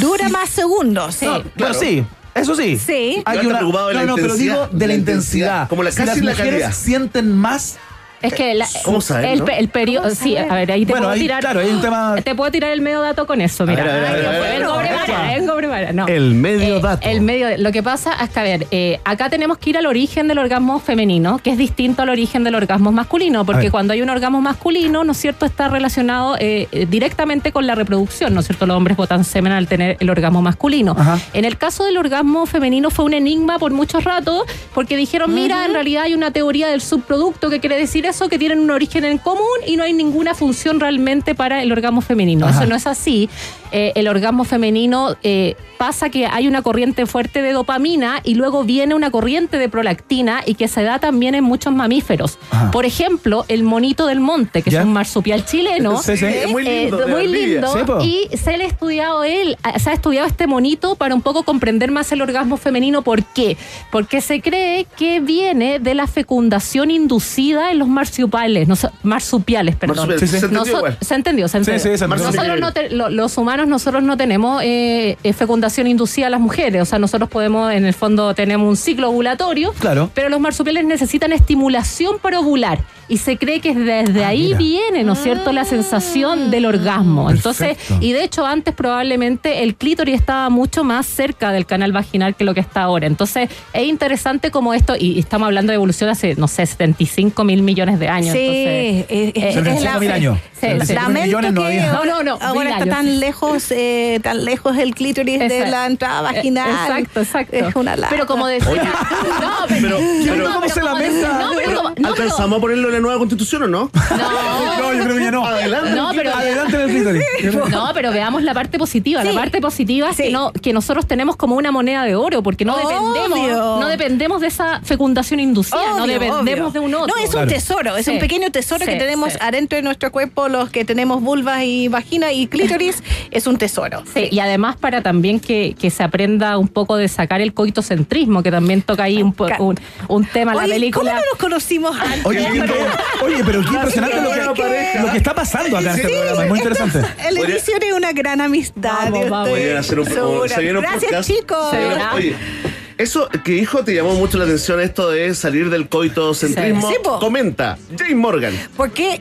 Dura más segundos. Sí. Claro. sí. Eso sí. Sí. Hay una, no, no, pero digo de la intensidad. como la- si casi las la mujeres calidad. sienten más Es que la- ¿Cómo saber, el, no? pe- el periodo, ¿Cómo sí, a ver, ahí te Bueno, puedo ahí, tirar. claro, hay un tema- Te puedo tirar el medio dato con eso, mira. No. El medio dato. El medio, lo que pasa es que, a ver, eh, acá tenemos que ir al origen del orgasmo femenino, que es distinto al origen del orgasmo masculino, porque cuando hay un orgasmo masculino, ¿no es cierto?, está relacionado eh, eh, directamente con la reproducción, ¿no es cierto? Los hombres botan semen al tener el orgasmo masculino. Ajá. En el caso del orgasmo femenino fue un enigma por mucho rato, porque dijeron, mira, en realidad hay una teoría del subproducto que quiere decir eso, que tienen un origen en común y no hay ninguna función realmente para el orgasmo femenino. Ajá. Eso no es así. Eh, el orgasmo femenino eh, pasa que hay una corriente fuerte de dopamina y luego viene una corriente de prolactina y que se da también en muchos mamíferos. Ajá. Por ejemplo, el monito del monte, que ¿Ya? es un marsupial chileno. Sí, sí. Es muy lindo, Eh, muy lindo. Sí, y se le ha estudiado él, eh, se ha estudiado este monito para un poco comprender más el orgasmo femenino. ¿Por qué? Porque se cree que viene de la fecundación inducida en los marsupiales, no, sé, marsupiales, perdón. Marsupiales, Sí, sí. ¿Se entendió igual? se entendió, se Sí, entendió. sí, se entendió. Nosotros no te- lo- los humanos, nosotros no tenemos eh, eh, fecundación inducida a las mujeres. O sea, nosotros podemos, en el fondo, tenemos un ciclo ovulatorio. Claro. Pero los marsupiales necesitan estimulación para ovular. Y se cree que desde Ah, ahí mira. viene, ¿no es cierto?, la sensación del orgasmo. Entonces, Perfecto. y de hecho, antes probablemente el clítoris estaba mucho más cerca del canal vaginal que lo que está ahora. Entonces, es interesante como esto, y estamos hablando de evolución hace, no sé, 75 mil millones de años. Sí, entonces, eh, eh, 75.000 años. Sí, sí. Lamento millones no que había. No, no, no, ahora mil está años, tan sí. Lejos, eh, tan lejos el clítoris de la entrada Eh, vaginal. Exacto, exacto. Es una lata. Pero como decía. no, pero- pero- ¿Cómo se lamenta? No, pero como- no, pero- ¿Alcanzamos a ponerlo en la nueva constitución o no? No, yo creo que ya no. Adelante. No, pero- Adelante el clítoris. No, pero veamos la parte positiva. Sí. La parte positiva es que, no, que nosotros tenemos como una moneda de oro, porque no Obvio. dependemos, no dependemos de esa fecundación inducida, no dependemos obvio. de un otro. No, es Claro. un tesoro, es Sí. un pequeño tesoro Sí, que tenemos sí. adentro de nuestro cuerpo, los que tenemos vulvas y vagina y clítoris, es un tesoro. Sí, y además para también que, que se aprenda un poco de sacar el coitocentrismo, que también toca ahí un, un, un tema en la Oye, ¿cómo película. no nos conocimos antes? Oye, qué- oye, pero qué impresionante lo que, lo que está pasando acá en este programa. Es muy interesante. El edición es una gran amistad. Vamos, vamos. Podrían hacer un, se viene un Gracias, podcast. chicos. Oye, eso que dijo te llamó mucho la atención esto de salir del coitocentrismo. Sí. Comenta, Jane Morgan. Porque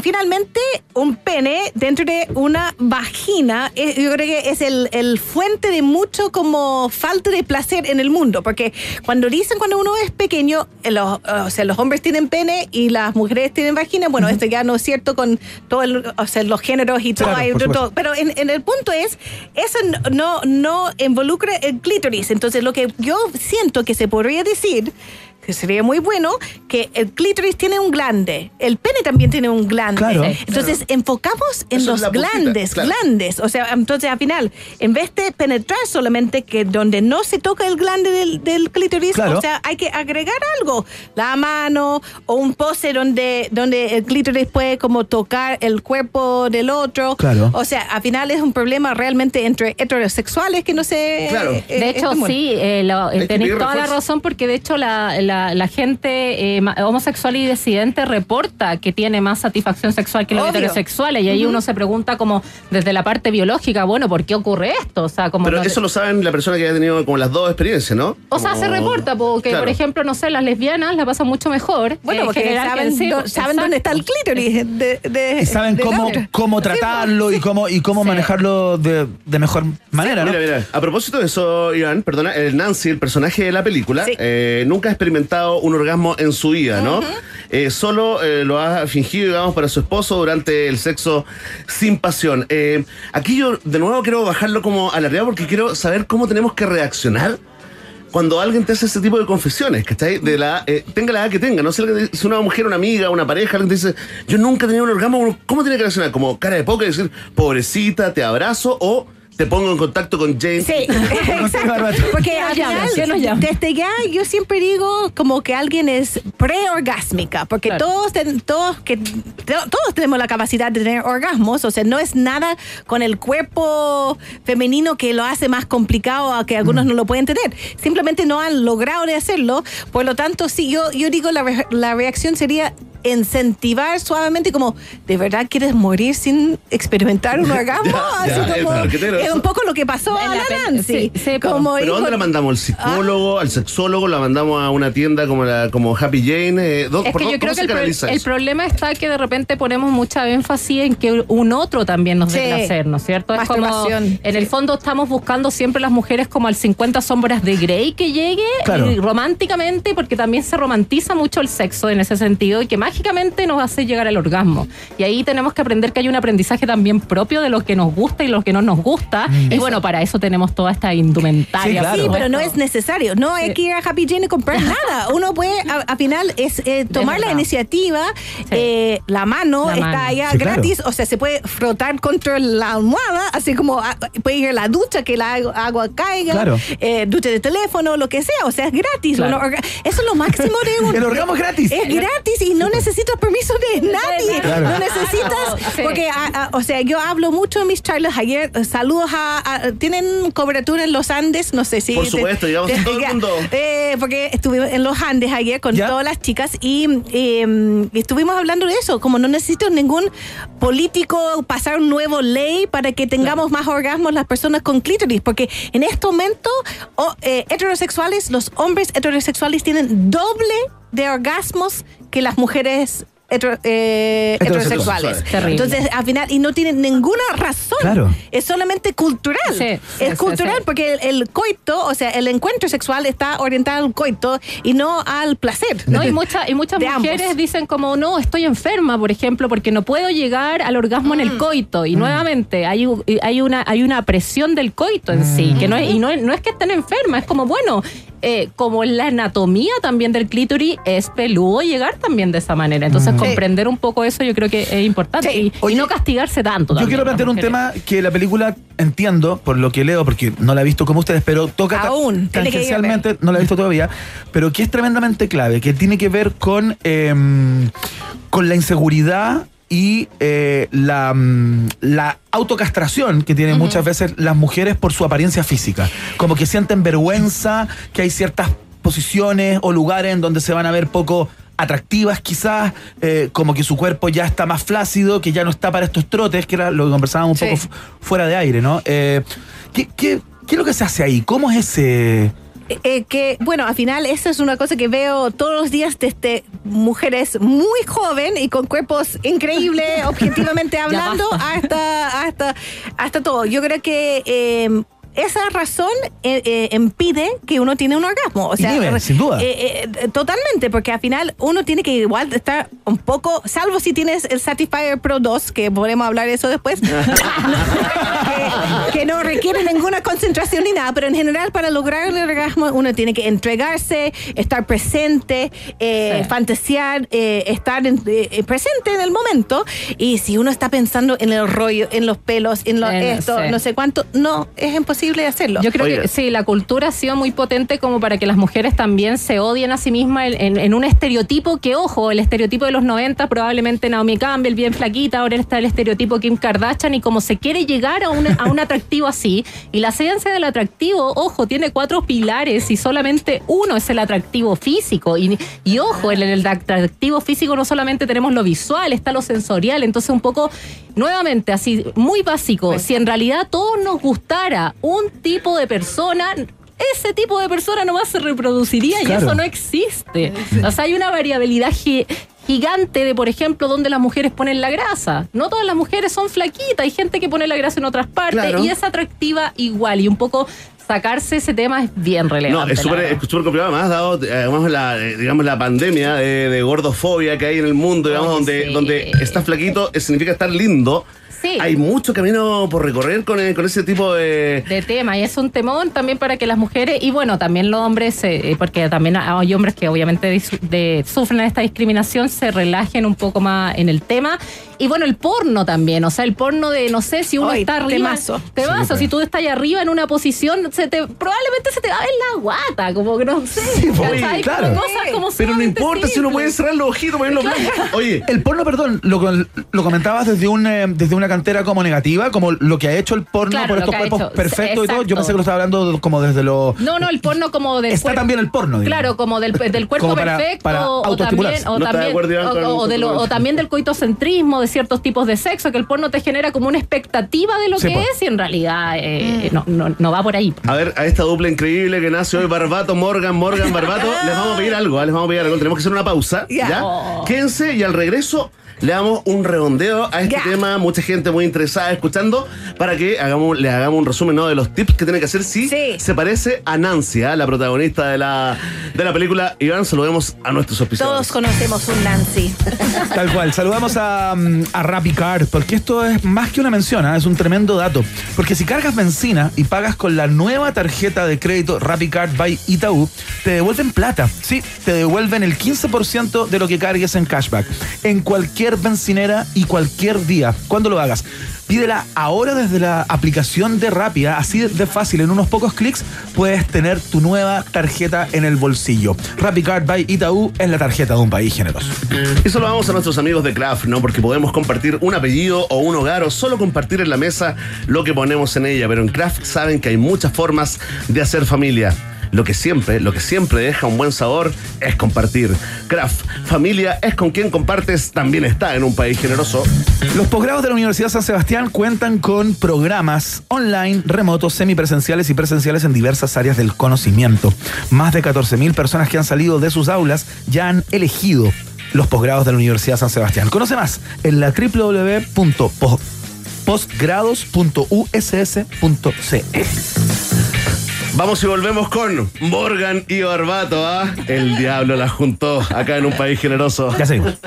finalmente un pene dentro de una vagina, yo creo que es el, el fuente de mucho como falta de placer en el mundo. Porque cuando dicen cuando uno es pequeño, eh, los, o sea, los hombres tienen pene y las mujeres tienen vagina, bueno, esto ya no es cierto con todos o sea, los géneros y todo. Claro, hay todo. Pero en, en el punto es, eso no, no involucra el clítoris. Entonces lo que yo siento que se podría decir que sería muy bueno que el clítoris tiene un glande, el pene también tiene un glande. Claro. Entonces enfocamos en Eso los glandes, claro. glandes. O sea, entonces al final, en vez de penetrar solamente que donde no se toca el glande del, del clítoris, Claro. o sea, hay que agregar algo, la mano o un pose donde, donde el clítoris puede como tocar el cuerpo del otro. Claro. O sea, al final es un problema realmente entre heterosexuales que no se... Claro. eh, De hecho, estimulan. sí, eh, lo- tenéis pedir toda la razón porque de hecho la, la- la gente eh, homosexual y disidente reporta que tiene más satisfacción sexual que los Obvio. heterosexuales y ahí uno se pregunta como desde la parte biológica, bueno, ¿por qué ocurre esto? O sea, como Pero no- eso lo saben la persona que haya tenido como las dos experiencias, ¿no? o sea, se reporta porque, Claro. por ejemplo, no sé, las lesbianas la pasan mucho mejor. Bueno, porque saben, sí, do- saben dónde está el clítoris. De, de- Y saben cómo, cómo tratarlo y cómo, y cómo Sí. manejarlo de, de mejor manera, ¿no? Mira, mira, a propósito de eso, Iván, perdona, el Nancy, el personaje de la película, Sí. eh, nunca ha experimentado un orgasmo en su vida, ¿no? Eh, solo eh, lo ha fingido, digamos, para su esposo durante el sexo sin pasión. Eh, aquí yo, de nuevo, quiero bajarlo como a la realidad porque quiero saber cómo tenemos que reaccionar cuando alguien te hace ese tipo de confesiones, ¿cachai? De la, eh, tenga la edad que tenga, no sé, dice, una mujer, una amiga, una pareja, alguien te dice, yo nunca he tenido un orgasmo, ¿cómo tiene que reaccionar? Como cara de poca y decir, pobrecita, te abrazo o te pongo en contacto con James. Sí, exacto. Porque ¿Qué nos al final, llama? desde ya yo siempre digo como que alguien es preorgásmica, porque Claro. todos, ten- todos, que, to- todos tenemos la capacidad de tener orgasmos, o sea, no es nada con el cuerpo femenino que lo hace más complicado a que algunos no lo pueden tener. Simplemente no han logrado de hacerlo, por lo tanto, sí, yo, yo digo la, re- la reacción sería incentivar suavemente como, ¿de verdad quieres morir sin experimentar un orgasmo? Ya, Así ya, como, es un poco lo que pasó En a la Nancy. sí, como ¿Pero dónde la mandamos? ¿Al psicólogo, al sexólogo? ¿La mandamos a una tienda como, la, como Happy Jane? Eh, ¿dó- Es que yo creo ¿Cómo que el, pro- problema está que de repente ponemos mucha énfasis en que un otro también nos dé Sí. placer, ¿no es cierto? Es como, en el fondo estamos buscando siempre las mujeres como al 50 sombras de Grey que llegue Claro. y románticamente, porque también se romantiza mucho el sexo en ese sentido y que mágicamente nos hace llegar al orgasmo. Y ahí tenemos que aprender que hay un aprendizaje también propio de lo que nos gusta y lo que no nos gusta. Y bueno, para eso tenemos toda esta indumentaria. Sí, claro. Sí, pero no es necesario. No hay que ir a Happy Jane y comprar nada. Uno puede, a- al final, es eh, tomar la iniciativa. eh, la mano La está mano. allá Sí, claro. gratis. O sea, se puede frotar contra la almohada, así como ah, puede ir a la ducha, que la agu- agua caiga. Claro. eh, ducha de teléfono, lo que sea. O sea, es gratis. Claro. Uno orga- eso es lo máximo de un. El orgasmo es gratis. Es gratis y no necesitas permiso de nadie. Claro. No necesitas. Porque, ah, ah, o sea, yo hablo mucho en mis charlas ayer. Saludos a, a- ¿Tienen cobertura en los Andes? No sé si. Por supuesto, llegamos a todo el mundo. eh, porque estuve en los Andes ayer con ¿Ya? todas las chicas y eh, estuvimos hablando de eso. Como no necesito ningún político pasar un nuevo ley para que tengamos más orgasmos las personas con clítoris. Porque en este momento, eh, heterosexuales, los hombres heterosexuales tienen doble de orgasmos que las mujeres hetero- eh, Heterosexuales. Entonces, al final, y no tienen ninguna razón. Claro. Es solamente cultural. Sí, es sí, cultural sí. porque el, el coito, o sea, el encuentro sexual está orientado al coito y no al placer. No, y, mucha- y muchas mujeres ambos. dicen como, no, estoy enferma, por ejemplo, porque no puedo llegar al orgasmo Mm. en el coito. Y nuevamente hay, hay, una, hay una presión del coito en sí, que no es, y no, es- no es que estén enfermas, es como, bueno, eh, como la anatomía también del clítoris es peludo llegar también de esa manera. Entonces, comprender un poco eso yo creo que es importante. Sí. Y, y Oye, no castigarse tanto. Yo quiero plantear un tema que la película entiendo, por lo que leo, porque no la he visto como ustedes, pero toca Aún, tangencialmente, no la he visto todavía, pero que es tremendamente clave, que tiene que ver con, em, con la inseguridad y eh, la, mm, la autocastración que tienen muchas veces las mujeres por su apariencia física. Como que sienten vergüenza, que hay ciertas posiciones o lugares en donde se van a ver poco atractivas quizás, eh, como que su cuerpo ya está más flácido, que ya no está para estos trotes, que era lo que conversábamos un Sí. poco fu- fuera de aire, ¿no? Eh, ¿qué, qué, qué es lo que se hace ahí? ¿Cómo es ese...? Eh, que, bueno, al final, eso es una cosa que veo todos los días desde mujeres muy joven y con cuerpos increíbles, objetivamente hablando, hasta, hasta, hasta todo. Yo creo que eh, esa razón eh, eh, impide que uno tiene un orgasmo. O sea, sin duda. eh, totalmente, porque al final uno tiene que igual estar un poco, salvo si tienes el Satisfyer Pro 2, que podremos hablar de eso después, que, que no requiere ninguna concentración ni nada, pero en general para lograr el orgasmo uno tiene que entregarse, estar presente, eh, Sí. fantasear, estar en- presente en el momento. Y si uno está pensando en el rollo, en los pelos, en lo, En- esto, sí. no sé cuánto, no, es imposible hacerlo. Yo creo Oiga. que sí, la cultura ha sido muy potente como para que las mujeres también se odien a sí mismas en, en- en un estereotipo que, ojo, el estereotipo de los 90, probablemente Naomi Campbell, bien flaquita, ahora está el estereotipo Kim Kardashian y como se quiere llegar a un, a un atractivo así. Y la ciencia del atractivo, ojo, tiene cuatro pilares y solamente uno es el atractivo físico. Y, y ojo, en el atractivo físico no solamente tenemos lo visual, está lo sensorial. Entonces, un poco, nuevamente, así, muy básico, si en realidad todos nos gustara un tipo de persona, ese tipo de persona nomás se reproduciría y eso no existe. O sea, hay una variabilidad gi- gigante de, por ejemplo, donde las mujeres ponen la grasa. No todas las mujeres son flaquitas, hay gente que pone la grasa en otras partes Claro. y es atractiva igual y un poco sacarse ese tema es bien relevante. No, es súper verdad. es súper complicado. Además, dado eh, digamos, la, eh, digamos, la pandemia de, de gordofobia que hay en el mundo, digamos, donde, sí. donde estar flaquito eh, significa estar lindo. Sí. Hay mucho camino por recorrer con, eh, con ese tipo de. de tema y es un temón también para que las mujeres y bueno también los hombres eh, porque también hay hombres que obviamente dis- de- sufren esta discriminación se relajen un poco más en el tema y bueno el porno también o sea el porno de no sé si uno Ay, está arriba temazo. temazo, pues. si tú estás ahí arriba en una posición se te probablemente se te va a ver la guata como que no sé Sí, pues, claro. Como cosas como Pero no importa si uno puede cerrar los ojitos, ponerlo blanco. Oye, El porno, perdón, lo, lo comentabas desde, un, eh, desde una cantera como negativa, como lo que ha hecho el porno Claro, por estos cuerpos perfectos y todo. Yo pensé que lo estaba hablando como desde lo... No, no, el porno como del Está cuerpo- también el porno, digamos. Claro, como del, del cuerpo Como para- perfecto para o, también, o, No también, acuerdo, Iván, o- con o de lo- autoestimularse. o también del coitocentrismo de ciertos tipos de sexo, que el porno te genera como una expectativa de lo Sí, que pues. es y en realidad eh, no, no, no va por ahí. a ver, a esta dupla increíble que nace hoy, Barbato, Morgan, Morgan, Barbato, les vamos a pedir algo, ¿ah? les vamos a pedir algo. Tenemos que hacer una pausa. ¿ya? Oh. Quédense y al regreso le damos un redondeo a este tema, mucha gente muy interesada escuchando, para que hagamos, le hagamos un resumen ¿no? de los tips que tiene que hacer si Sí. se parece a Nancy, ¿ah? la protagonista de la, de la película. Iván, saludemos a nuestros auspiciadores. Todos conocemos un Nancy. Tal cual. Saludamos a, mm, a RappiCard, porque esto es más que una mención, ¿ah? es un tremendo dato. Porque si cargas benzina y pagas con la nueva tarjeta de crédito RappiCard by Itaú, te devuelven plata. Sí, te devuelven el 15% de lo que cargues en cashback. En cualquier bencinera y cualquier día, cuando lo hagas. Pídela ahora desde la aplicación de Rapia, así de fácil, en unos pocos clics puedes tener tu nueva tarjeta en el bolsillo. RappiCard by Itaú es la tarjeta de un país generoso. Y solo vamos a nuestros amigos de Kraft, ¿no? Porque podemos compartir un apellido o un hogar o solo compartir en la mesa lo que ponemos en ella. Pero en Kraft saben que hay muchas formas de hacer familia. Lo que siempre, lo que siempre deja un buen sabor es compartir. Kraft, familia es con quien compartes, también está en un país generoso. Los posgrados de la Universidad San Sebastián cuentan con programas online, remotos, semipresenciales y presenciales en diversas áreas del conocimiento. Más de 14.000 personas que han salido de sus aulas ya han elegido los posgrados de la Universidad San Sebastián. Conoce más en la www.postgrados.uss.cl. Vamos y volvemos con Morgan y Barbato, ¿ah? El diablo la juntó acá en un país generoso. Ya seguimos.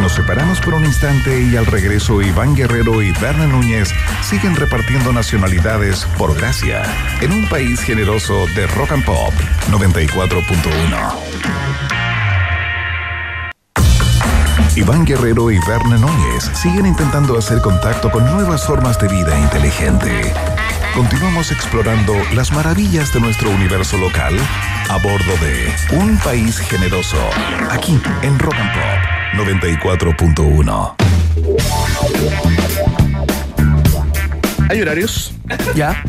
Nos separamos por un instante y al regreso Iván Guerrero y Berna Núñez siguen repartiendo nacionalidades por gracia en un país generoso de Rock and Pop 94.1. Iván Guerrero y Berna Núñez siguen intentando hacer contacto con nuevas formas de vida inteligente. Continuamos explorando las maravillas de nuestro universo local a bordo de Un País Generoso, aquí en Rock and Pop 94.1. Hay horarios ¿Ya?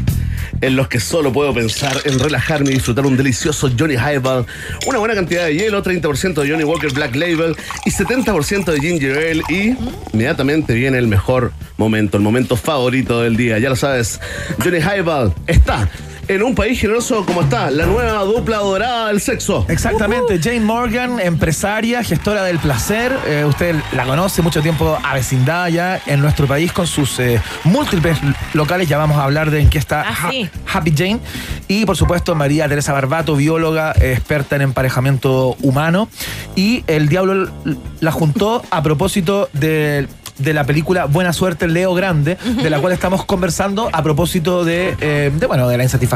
En los que solo puedo pensar en relajarme y disfrutar un delicioso Johnny Highball, una buena cantidad de hielo, 30% de Johnny Walker Black Label y 70% de Ginger Ale y inmediatamente viene el mejor momento, el momento favorito del día. Ya lo sabes, Johnny Highball está en un país generoso como está, la nueva dupla dorada del sexo. Exactamente, Jane Morgan, empresaria, gestora del placer. Eh, usted la conoce mucho tiempo avecindada ya en nuestro país con sus eh, múltiples locales. Ya vamos a hablar de en qué está Ah, Ha- sí. Happy Jane. Y por supuesto, María Teresa Barbato, bióloga, eh, experta en emparejamiento humano. Y el diablo la juntó a propósito de. de la película Buena Suerte Leo Grande, de la cual estamos conversando a propósito de, eh, de, bueno, de la insatisfacción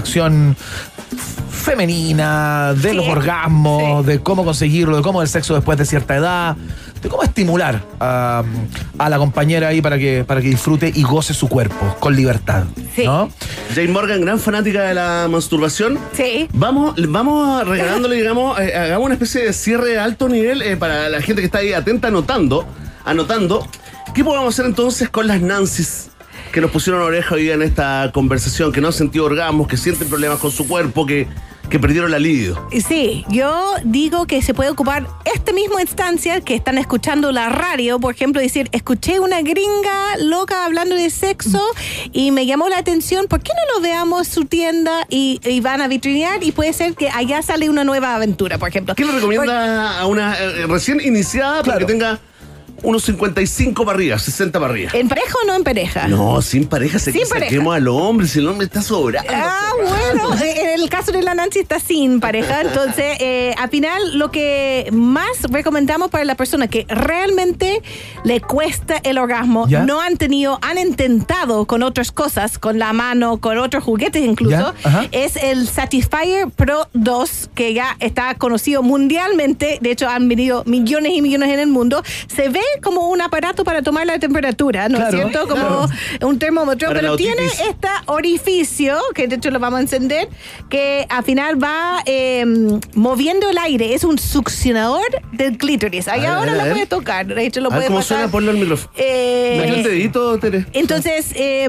femenina, de Sí. los orgasmos, Sí. de cómo conseguirlo, de cómo el sexo después de cierta edad, de cómo estimular a, a la compañera ahí para que, para que disfrute y goce su cuerpo con libertad. Sí. ¿no? Jane Morgan, gran fanática de la masturbación. Sí. Vamos, vamos regalándole, digamos, eh, hagamos una especie de cierre de alto nivel eh, para la gente que está ahí atenta, anotando, anotando. ¿Qué podemos hacer entonces con las Nancys que nos pusieron oreja hoy día en esta conversación, que no han sentido orgasmos, que sienten problemas con su cuerpo, que, que perdieron el alivio? Sí, yo digo que se puede ocupar esta misma instancia que están escuchando la radio, por ejemplo, decir, escuché una gringa loca hablando de sexo y me llamó la atención, ¿por qué no lo veamos su tienda y, y van a vitrinear y puede ser que allá sale una nueva aventura, por ejemplo? ¿Qué le recomienda a una eh, recién iniciada para que tenga unos 55 para arriba, 60 para arriba? ¿En pareja o no en pareja? No, sin pareja, se Sin que pareja. saquemos al hombre, si el hombre está sobrando. Ah, bueno, en el caso de la Nancy está sin pareja, entonces eh, al final lo que más recomendamos para la persona que realmente le cuesta el orgasmo, ¿Ya? no han tenido, han intentado con otras cosas, con la mano, con otros juguetes incluso, es el Satisfyer Pro 2, que ya está conocido mundialmente, de hecho han venido millones y millones en el mundo, se ve como un aparato para tomar la temperatura, ¿no Claro, es cierto? Como claro. un termómetro, Para pero tiene este orificio, que de hecho lo vamos a encender, que al final va eh, moviendo el aire. Es un succionador del clítoris. Ahí A ahora ver, lo puedes tocar. De hecho, lo puedes cómo pasar. suena, ponlo al micrófono. Eh, dedito, Tere. entonces, eh,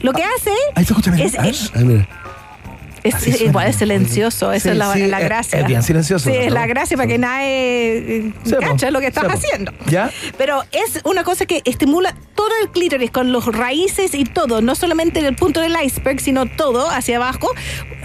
lo que hace Ahí se escucha bien. es, es, Ay, mira. Es- es igual, es silencioso. Esa Sí, es la, sí, la es- gracia. es bien silencioso, Sí, es ¿no? la gracia para que nadie eh, Sí, po. cacha lo que estás Sí, haciendo. ¿Ya? Pero es una cosa que estimula todo el clítoris con los raíces y todo, no solamente en el punto del iceberg, sino todo hacia abajo.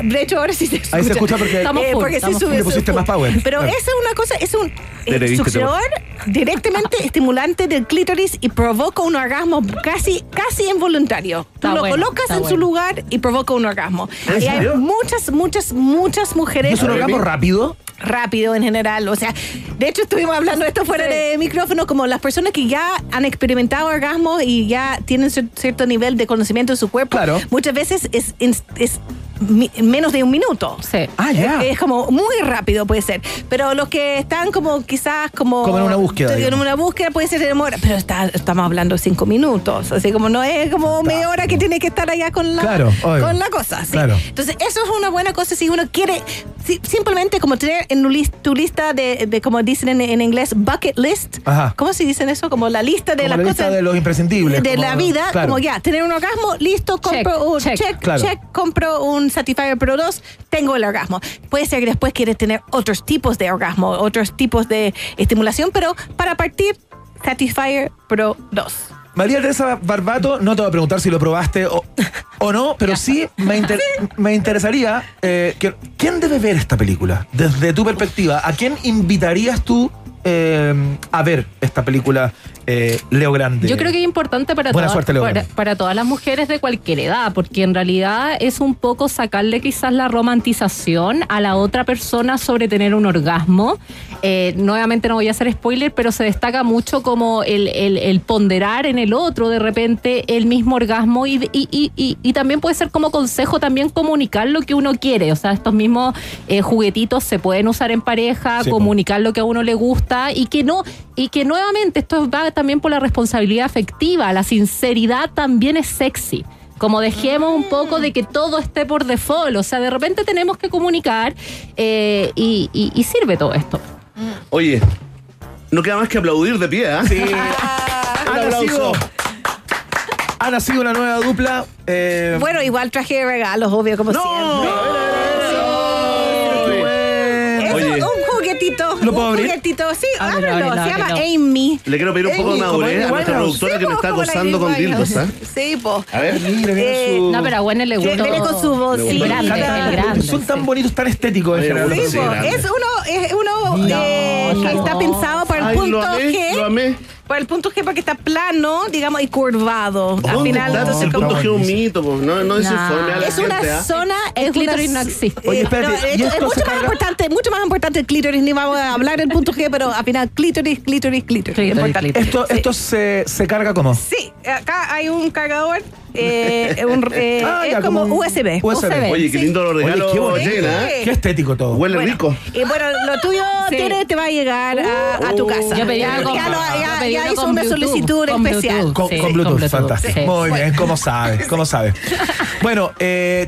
De hecho, ahora sí se escucha. Ahí se escucha porque- Estamos full, porque sí estamos sube, full. Le pusiste sube más power. Pero Claro. esa es una cosa, es un eh, succionador directamente estimulante del clítoris y provoca un orgasmo casi, casi involuntario. Tú Está lo bueno, colocas en su bueno. lugar y provoca un orgasmo. ¿En serio? Muchas, muchas, muchas mujeres ¿Es un orgasmo rápido? rápido en general. O sea, de hecho estuvimos hablando de esto fuera de micrófono, como las personas que ya han experimentado orgasmos y ya tienen cier- cierto nivel de conocimiento de su cuerpo, Claro. muchas veces es, es, es mi- menos de un minuto. Sí. Ah, ya. Es, es como muy rápido puede ser. Pero los que están como quizás como... Como en una búsqueda, En digamos. una búsqueda puede ser demora. Pero está, estamos hablando de cinco minutos. Así como no es como media hora que tiene que estar allá con la, Claro, con la cosa. ¿sí? Claro. Entonces, eso es una buena cosa si uno quiere si- simplemente como tener en tu lis- tu lista de, de, como dicen en, en inglés, bucket list. Ajá. ¿Cómo se dicen eso? Como la lista de Como las la lista cosas. de los imprescindibles, De como- la vida, claro. como ya, tener un orgasmo, listo, compro Check, un check. check, Claro. check, compro un Satisfyer Pro 2, tengo el orgasmo. Puede ser que después quieres tener otros tipos de orgasmo, otros tipos de estimulación, pero para partir, Satisfyer Pro 2. María Teresa Barbato, no te voy a preguntar si lo probaste o, o no, pero sí me, inter- me interesaría eh, que, quién debe ver esta película desde tu perspectiva. ¿A quién invitarías tú eh, a ver esta película eh, Leo Grande? Yo creo que es importante para, Buena todas- suerte, Leo para, para todas las mujeres de cualquier edad, porque en realidad es un poco sacarle quizás la romantización a la otra persona sobre tener un orgasmo. Eh, nuevamente no voy a hacer spoiler, pero se destaca mucho como el, el- el ponderar en el otro de repente el mismo orgasmo y, y- y- y- y también puede ser como consejo también comunicar lo que uno quiere. O sea, estos mismos eh, juguetitos se pueden usar en pareja, Sí, comunicar lo que a uno le gusta y que no, y que nuevamente esto va también por la responsabilidad afectiva, la sinceridad también es sexy. Como dejemos un poco de que todo esté por default, o sea, de repente tenemos que comunicar eh, y, y- y sirve todo esto. Oye, no queda más que aplaudir de pie, ¿ah? Sí. Un ha, aplauso. nacido, ha nacido una nueva dupla. eh, Bueno, igual traje regalos, obvio, como siempre. Juguetito. ¿Lo puedo un abrir? juguetito, sí, Ábrelo, ábrelo. ábrelo, Se llama ábrelo. Amy. Le quiero pedir un poco de madurez a nuestra productora Sí, que me está acosando con dildos, ¿ah? Sí, po. A ver. Mira, mira Eh, su- No, pero a Gwen le gustó. viene con su voz. Sí, grande, el grande. Son tan bonitos, tan estéticos Sí, po, es uno, es uno eh, que está pensado para Ay, punto lo amé, G. lo amé. Para el punto G porque está plano, digamos, y curvado. Al ¿Dónde final, está? entonces, el como- punto G es un mito, po. no, no desinforme a la es gente, una ¿ah? zona, El es clítoris no existe. Oye, Eh, espérate, no, ¿y es, esto es se mucho más carga? importante, mucho más importante el clítoris, ni vamos a hablar del punto G, pero al final clítoris, clítoris, clítoris. Clítoris, Importante. clítoris. Esto, esto se, se carga como. Sí, acá hay un cargador, eh, un, eh, Ah, es ya, como, como un USB. USB. Oye, qué Sí. lindo los Oye, regalos, qué bonito. Qué estético todo. Huele Bueno, rico. Y bueno, lo tuyo, Sí. Tere, te va a llegar a, a tu Uh, casa. Yo pedí ya, algo ya con- lo- ya- pedí hizo una Bluetooth, solicitud con especial. Bluetooth. Con, Sí, con con Bluetooth, fantástico. sí. Muy bien, ¿cómo sabes? ¿Cómo sabes? Bueno, eh,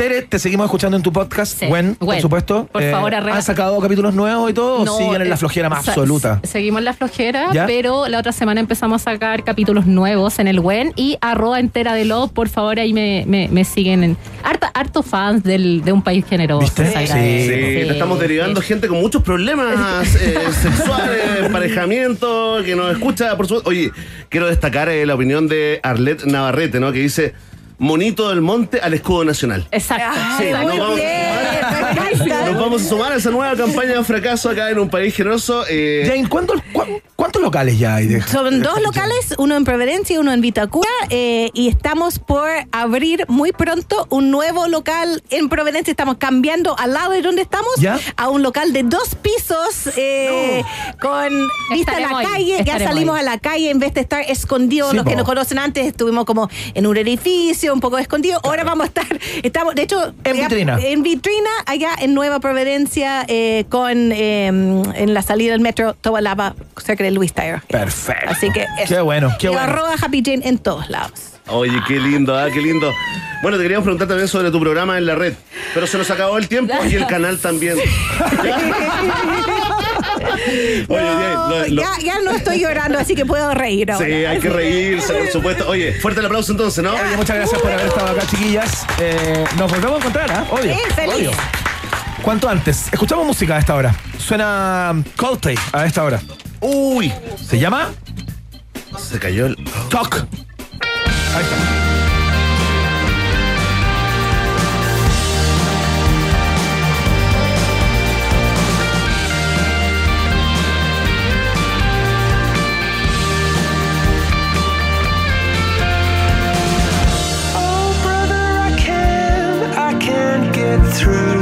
Tere, te seguimos escuchando en tu podcast, Sí. Gwen, por Gwen, supuesto. por Eh, favor, arregla- ¿Han sacado capítulos nuevos y todo? No, ¿O siguen en la eh, flojera más absoluta? Seguimos en la flojera, ¿Ya? pero la otra semana empezamos a sacar capítulos nuevos en el WEN y arroba entera de love, por favor, ahí me, me, me siguen. En, harta, harto fans del, de un país generoso. ¿Viste? Sí, te estamos derivando sí. gente con muchos problemas eh, sexuales, emparejamiento, que nos escucha, por supuesto. Oye, quiero destacar eh, la opinión de Arlet Navarrete, ¿no? Que dice, monito del monte al escudo nacional. Exacto. Sí, vamos- bien, encanta. Nos vamos a sumar a esa nueva campaña de fracaso acá en un país generoso. eh, Jane, ¿cuántos, cu- ¿cuántos locales ya hay? de- Son dos locales, uno en Providencia y uno en Vitacura, eh, y estamos por abrir muy pronto un nuevo local en Providencia. Estamos cambiando al lado de donde estamos ¿Ya? a un local de dos pisos eh, con vista a la Estaremos ahí, calle. Ya estaremos salimos ahí. a la calle en vez de estar escondidos. Sí, Los que po. nos conocen antes estuvimos como en un edificio, un poco escondidos. Ahora vamos a estar, estamos, de hecho, En ya- vitrina. en vitrina allá en Nueva Providencia eh, con eh, en la salida del metro Tobalaba cerca de Luis Tyre. Perfecto. Así que eso. Qué bueno, qué Y bueno. arroba Happy Jane en todos lados. Oye, qué lindo, ah, qué lindo. Bueno, te queríamos preguntar también sobre tu programa en la red, pero se nos acabó el tiempo y el canal también. Oye, No, lo- lo- ya, ya no estoy llorando, así que puedo reír ahora. Sí, hay que reírse, por supuesto. Oye, fuerte el aplauso entonces, ¿no? Oye, muchas gracias por haber estado acá, chiquillas. Eh, nos volvemos a encontrar, ¿ah? Obvio. Sí, feliz. obvio. ¿Cuánto antes? Escuchamos música a esta hora. Suena Coldplay a esta hora. Uy, ¿Se llama? se cayó el. Talk. Ahí está. Oh, brother, I can't, I can't get through.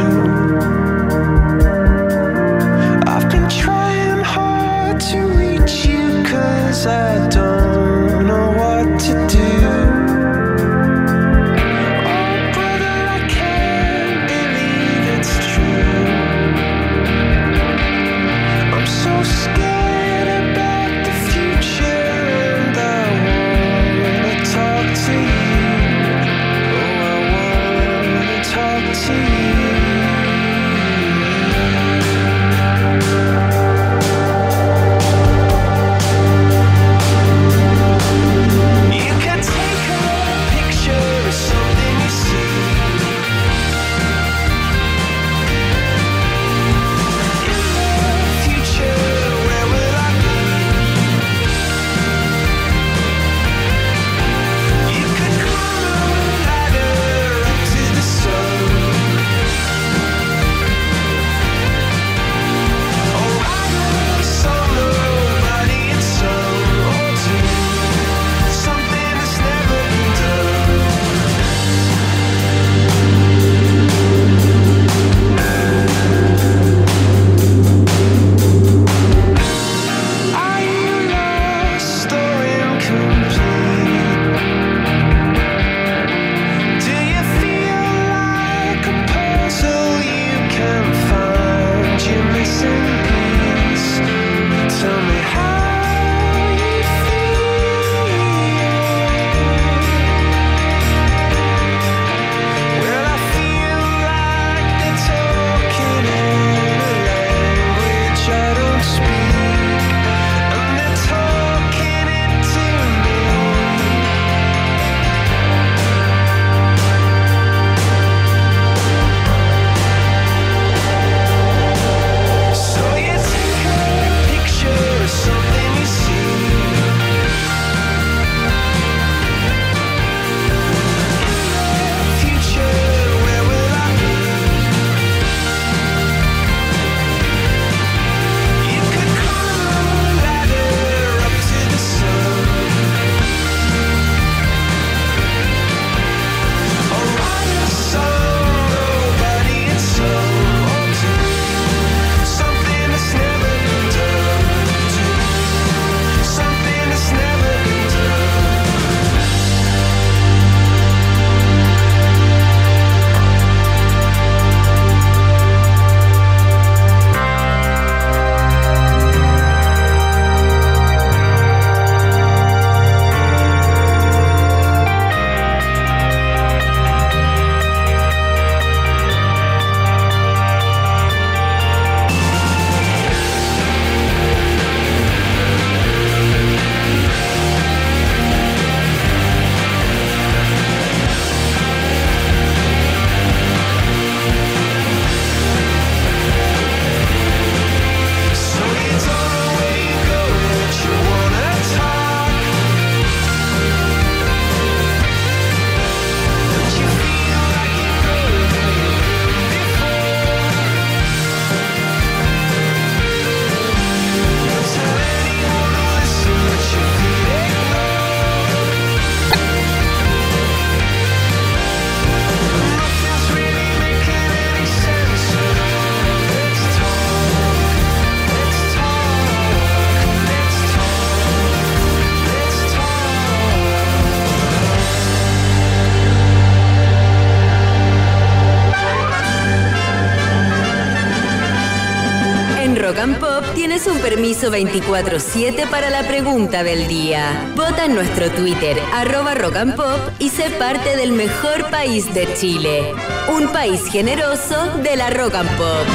Permiso 24-7 para la pregunta del día. Vota en nuestro Twitter, arroba rock and pop, y sé parte del mejor país de Chile. Un país generoso de la rock and pop.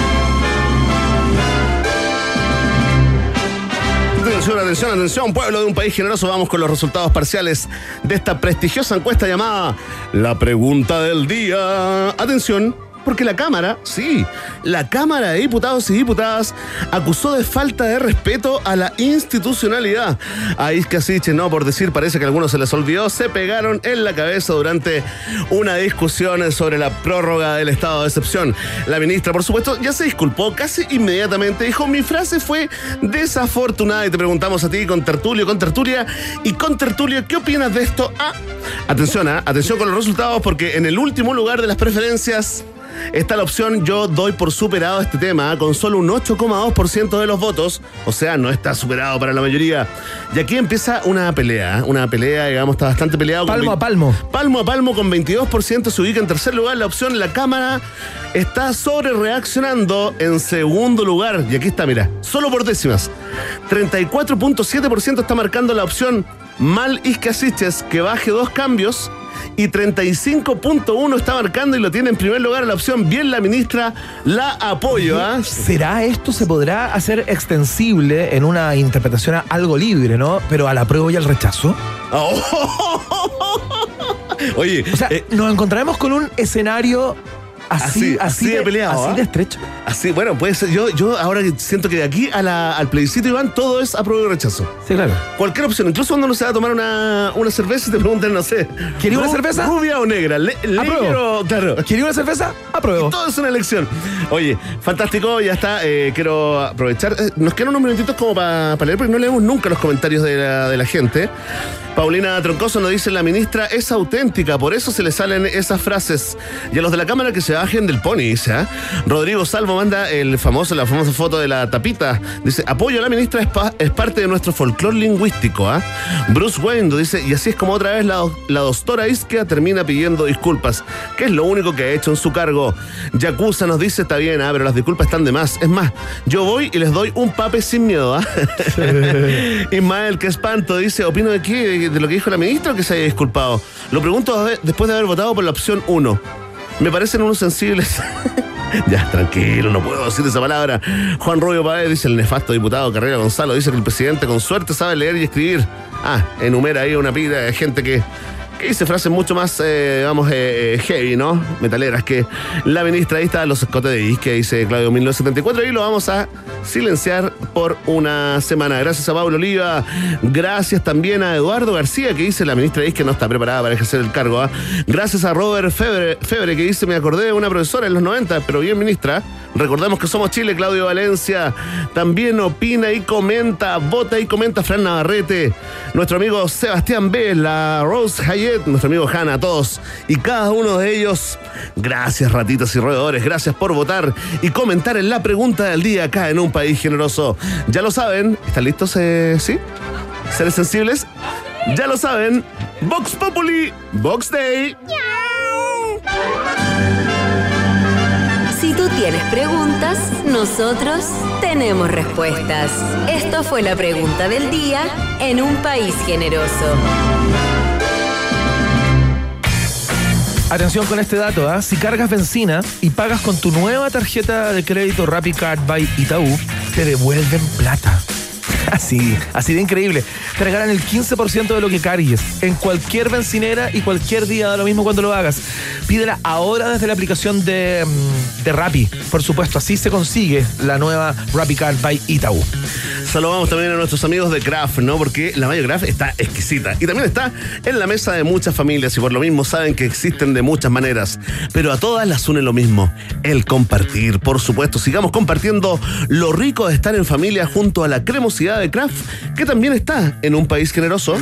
Atención, atención, atención, pueblo de un país generoso. Vamos con los resultados parciales de esta prestigiosa encuesta llamada La Pregunta del Día. Atención. Porque la Cámara, sí, la Cámara de Diputados y Diputadas acusó de falta de respeto a la institucionalidad. A Isca Siche, no por decir, parece que a algunos se les olvidó, se pegaron en la cabeza durante una discusión sobre la prórroga del estado de excepción. La ministra, por supuesto, ya se disculpó casi inmediatamente. Dijo, mi frase fue desafortunada y te preguntamos a ti con tertulio, con tertulia y con tertulio, ¿qué opinas de esto? Ah, atención, ah, atención con los resultados porque en el último lugar de las preferencias está la opción yo doy por superado este tema ¿ah? con solo un 8,2% de los votos, o sea, no está superado para la mayoría. Y aquí empieza una pelea, ¿ah? una pelea, digamos, está bastante peleado. Palmo con a palmo. Palmo a palmo con 22% se ubica en tercer lugar la opción la Cámara está sobre reaccionando en segundo lugar. Y aquí está, mira, solo por décimas. 34.7% está marcando la opción Mal Iscasiches que baje dos cambios y 35.1 está marcando y lo tiene en primer lugar la opción bien la ministra la apoyo ¿ah? ¿Será esto se podrá hacer extensible en una interpretación a algo libre, ¿no? Pero a la prueba y al rechazo. Oye, O sea, nos encontraremos con un escenario así, Así- así de peleado, así ¿ah? de estrecho. así bueno puede ser yo yo ahora siento que de aquí a la- al plebiscito Iván todo es apruebo y rechazo Sí, claro. cualquier opción incluso cuando uno se va a tomar una, una cerveza y te preguntan no sé ¿Quería una cerveza? rubia o negra Le, negro claro ¿Quería una cerveza? Apruebo. todo es una elección. Oye, fantástico, ya está. eh, quiero aprovechar. eh, nos quedan unos minutitos como para leer, porque no leemos nunca los comentarios de la, de la gente. Paulina Troncoso nos dice: La ministra es auténtica, por eso se le salen esas frases. Y a los de la cámara que se bajen del pony, dice. ¿ah? Rodrigo Salvo manda el famoso, la famosa foto de la tapita. Dice: Apoyo a la ministra, es, pa- es parte de nuestro folclore lingüístico. ¿ah? Bruce Wayne nos dice: Y así es como otra vez la, la doctora Isquia termina pidiendo disculpas, que es lo único que ha hecho en su cargo. Yakuza nos dice: Está bien, ah, pero las disculpas están de más. Es más, yo voy y les doy un pape sin miedo. ¿ah? Ismael, qué espanto, dice: ¿Opino de qué? ¿De, lo que dijo la ministra o que se haya disculpado? Lo pregunto después de haber votado por la opción 1. Me parecen unos sensibles. Ya, tranquilo, no puedo decir esa palabra. Juan Rubio Páez dice el nefasto diputado Carrera Gonzalo, dice que el presidente con suerte sabe leer y escribir. Ah, enumera ahí una pila de gente que, que dice frases mucho más, eh, vamos, eh, eh, heavy, ¿no? Metaleras que la ministra ahí está, los escotes de Is, que dice Claudio 1974, y lo vamos a silenciar por una semana. Gracias a Pablo Oliva, gracias también a Eduardo García, que dice la ministra Is que no está preparada para ejercer el cargo. ¿ah? Gracias a Robert Febre, Febre, que dice, me acordé de una profesora en los 90, pero bien ministra. Recordemos que somos Chile, Claudio Valencia. También opina y comenta, vota y comenta Fran Navarrete, nuestro amigo Sebastián B, la Rose Hayet, nuestro amigo Hanna, todos y cada uno de ellos. Gracias, ratitas y roedores, gracias por votar y comentar en la pregunta del día acá en un país generoso. Ya lo saben, ¿están listos? eh? ¿Sí? ¿Seres sensibles? Ya lo saben, Vox Populi, Vox Day. Tienes preguntas, nosotros tenemos respuestas. Esto fue la pregunta del día en un país generoso. Atención con este dato, ¿ah? si cargas benzina y pagas con tu nueva tarjeta de crédito RappiCard by Itaú, te devuelven plata. Así, así de increíble. Te regalan el 15% de lo que cargues en cualquier bencinera y cualquier día, da lo mismo cuando lo hagas. Pídela ahora desde la aplicación de, mm, de Rappi. Por supuesto, así se consigue la nueva RappiCard by Itaú. Saludamos también a nuestros amigos de Kraft, ¿no? Porque la mayo Kraft está exquisita. Y también está en la mesa de muchas familias y por lo mismo saben que existen de muchas maneras. Pero a todas las une lo mismo, el compartir. Por supuesto, sigamos compartiendo lo rico de estar en familia junto a la cremosidad de Kraft, que también está en un país generoso.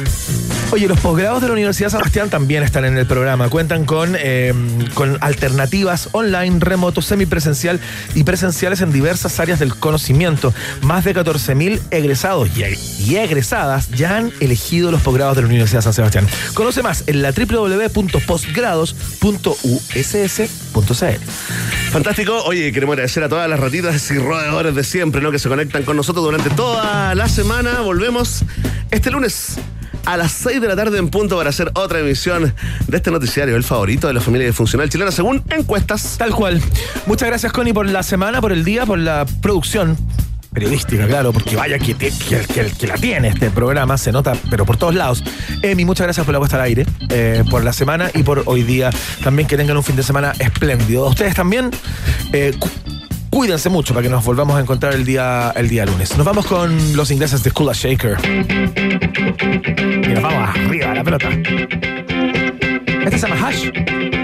Oye, los posgrados de la Universidad Sebastián también están en el programa. Cuentan con, eh, con alternativas online, remoto, semipresencial y presenciales en diversas áreas del conocimiento. Más de 14.000 egresados y, egresadas ya han elegido los posgrados de la Universidad San Sebastián. Conoce más en la www.postgrados.uss.cl. Fantástico. Oye, queremos agradecer a todas las ratitas y roedores de siempre, ¿no? Que se conectan con nosotros durante toda la semana. Volvemos este lunes a las 6 de la tarde en punto para hacer otra emisión de este noticiario, el favorito de la familia disfuncional chilena, según encuestas. Tal cual. Muchas gracias, Connie, por la semana, por el día, por la producción periodística, claro, porque vaya que, te- que, la tiene este programa, se nota, pero por todos lados. Emi, muchas gracias por la puesta al aire, eh, por la semana y por hoy día. También que tengan un fin de semana espléndido. Ustedes también, eh, cuídense mucho para que nos volvamos a encontrar el día, el día lunes. Nos vamos con los ingleses de Kula Shaker. Y nos vamos arriba a la pelota. Este se llama Hash.